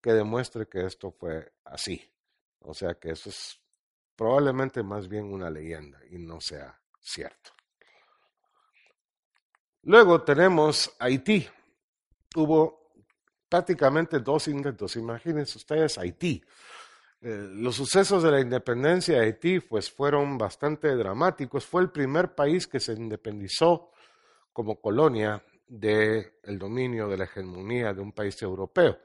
que demuestre que esto fue así. O sea que eso es probablemente más bien una leyenda y no sea cierto. Luego tenemos Haití. hubo prácticamente dos intentos. Imagínense ustedes Haití. Eh, los sucesos de la independencia de Haití pues, fueron bastante dramáticos. Fue el primer país que se independizó como colonia del dominio, de la hegemonía de un país europeo.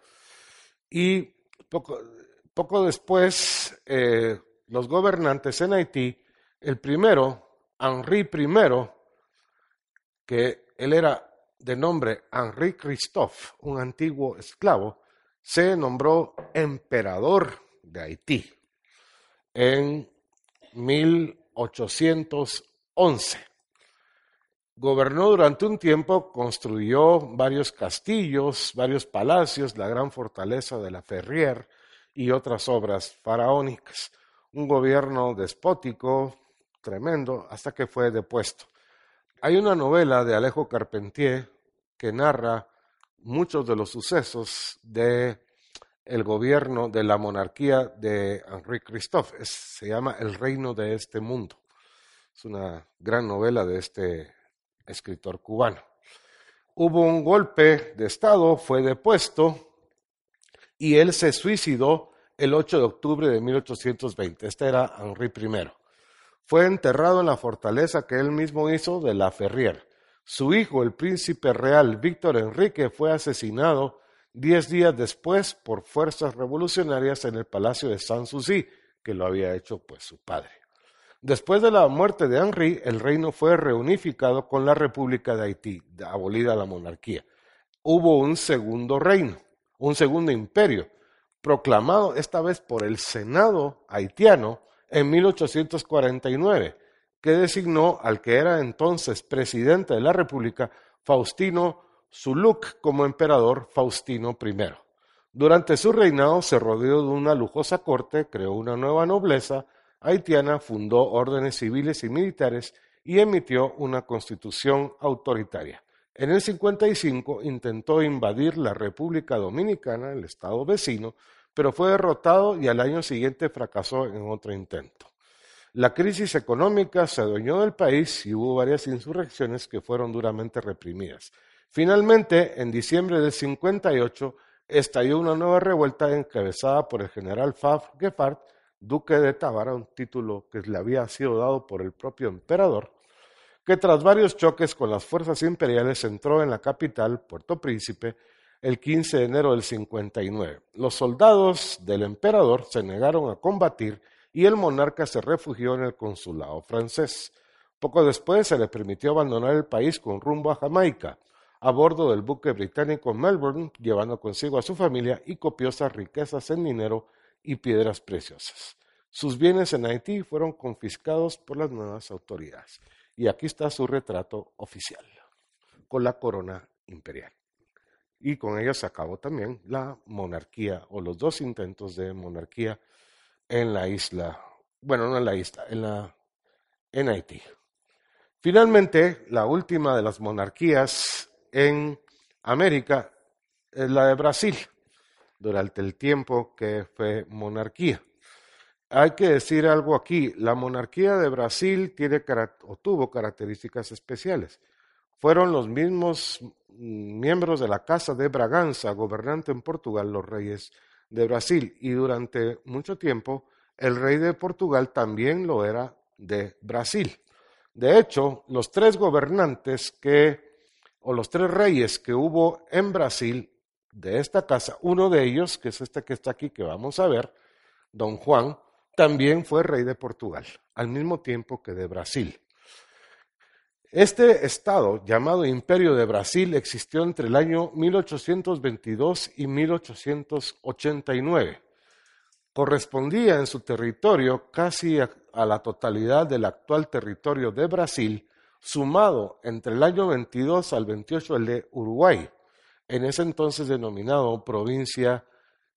Y poco, poco después, eh, los gobernantes en Haití, el primero, Henri I, que él era de nombre Henri Christophe, un antiguo esclavo, se nombró emperador de Haití en 1811. Gobernó durante un tiempo, construyó varios castillos, varios palacios, la gran fortaleza de la Ferrier y otras obras faraónicas. Un gobierno despótico, tremendo, hasta que fue depuesto. Hay una novela de Alejo Carpentier que narra muchos de los sucesos de el gobierno de la monarquía de Henri Christophe. se llama El reino de este mundo. Es una gran novela de este escritor cubano. Hubo un golpe de Estado, fue depuesto y él se suicidó el 8 de octubre de 1820. Este era Henri I. Fue enterrado en la fortaleza que él mismo hizo de La Ferrier. Su hijo, el príncipe real Víctor Enrique, fue asesinado diez días después por fuerzas revolucionarias en el palacio de Sanssouci, que lo había hecho pues su padre. Después de la muerte de Henry, el reino fue reunificado con la República de Haití, abolida la monarquía. Hubo un segundo reino, un segundo imperio, proclamado esta vez por el Senado haitiano en 1849, que designó al que era entonces presidente de la República, Faustino Zuluk, como emperador Faustino I. Durante su reinado se rodeó de una lujosa corte, creó una nueva nobleza, haitiana fundó órdenes civiles y militares y emitió una constitución autoritaria. En el 55 intentó invadir la República Dominicana, el estado vecino, pero fue derrotado y al año siguiente fracasó en otro intento. La crisis económica se adueñó del país y hubo varias insurrecciones que fueron duramente reprimidas. Finalmente, en diciembre del 58, estalló una nueva revuelta encabezada por el general Faf Geffard, duque de Tábara, un título que le había sido dado por el propio emperador, que tras varios choques con las fuerzas imperiales entró en la capital, Puerto Príncipe, el 15 de enero del 59. Los soldados del emperador se negaron a combatir y el monarca se refugió en el consulado francés. Poco después se le permitió abandonar el país con rumbo a Jamaica, a bordo del buque británico Melbourne, llevando consigo a su familia y copiosas riquezas en dinero y piedras preciosas. Sus bienes en Haití fueron confiscados por las nuevas autoridades. Y aquí está su retrato oficial, con la corona imperial. Y con ello se acabó también la monarquía, o los dos intentos de monarquía en la isla, bueno, no en la isla, en, la, en Haití. Finalmente, la última de las monarquías en América es la de Brasil durante el tiempo que fue monarquía. Hay que decir algo aquí, la monarquía de Brasil tiene o tuvo características especiales. Fueron los mismos miembros de la Casa de Braganza, gobernante en Portugal, los reyes de Brasil, y durante mucho tiempo el rey de Portugal también lo era de Brasil. De hecho, los tres gobernantes que, o los tres reyes que hubo en Brasil de esta casa, uno de ellos, que es este que está aquí, que vamos a ver, don Juan, también fue rey de Portugal, al mismo tiempo que de Brasil. Este estado, llamado Imperio de Brasil, existió entre el año 1822 y 1889. Correspondía en su territorio casi a, la totalidad del actual territorio de Brasil, sumado entre el año 22 al 28 el de Uruguay, en ese entonces denominado provincia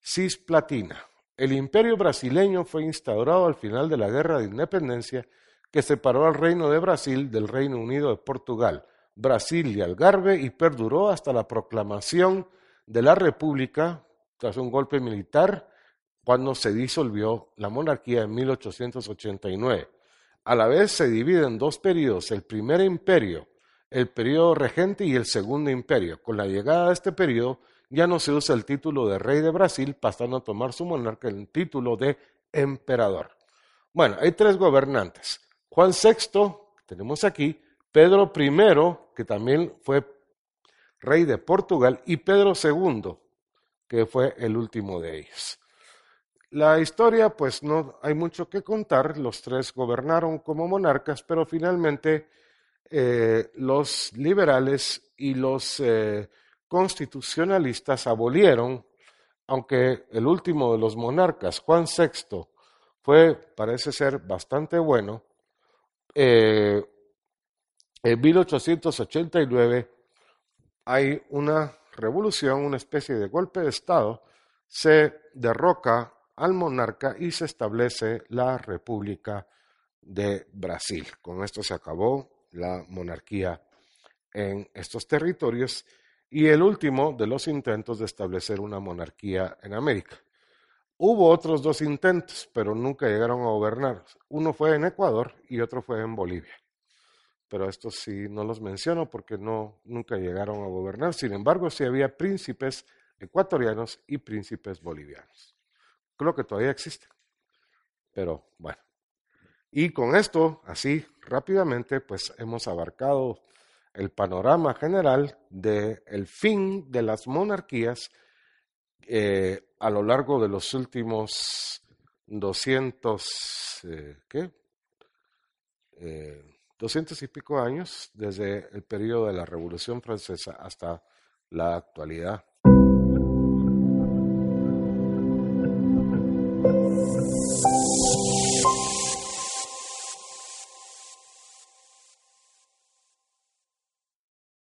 Cisplatina. El imperio brasileño fue instaurado al final de la Guerra de Independencia que separó al Reino de Brasil del Reino Unido de Portugal, Brasil y Algarve y perduró hasta la proclamación de la República tras un golpe militar cuando se disolvió la monarquía en 1889. A la vez se divide en dos periodos. El primer imperio el periodo regente y el segundo imperio. Con la llegada de este periodo ya no se usa el título de rey de Brasil, pasando a tomar su monarca el título de emperador. Bueno, hay tres gobernantes. Juan VI, tenemos aquí, Pedro I, que también fue rey de Portugal, y Pedro II, que fue el último de ellos. La historia, pues no hay mucho que contar, los tres gobernaron como monarcas, pero finalmente eh, los liberales y los eh, constitucionalistas abolieron, aunque el último de los monarcas, Juan VI, fue, parece ser, bastante bueno, eh, en 1889 hay una revolución, una especie de golpe de Estado, se derroca al monarca y se establece la República de Brasil. Con esto se acabó la monarquía en estos territorios y el último de los intentos de establecer una monarquía en América. Hubo otros dos intentos, pero nunca llegaron a gobernar. Uno fue en Ecuador y otro fue en Bolivia. Pero estos sí no los menciono porque no, nunca llegaron a gobernar. Sin embargo, sí había príncipes ecuatorianos y príncipes bolivianos. Creo que todavía existen. Pero bueno. Y con esto, así rápidamente, pues hemos abarcado el panorama general del fin de las monarquías eh, a lo largo de los últimos 200, eh, ¿qué? 200 eh, y pico años, desde el periodo de la Revolución Francesa hasta la actualidad.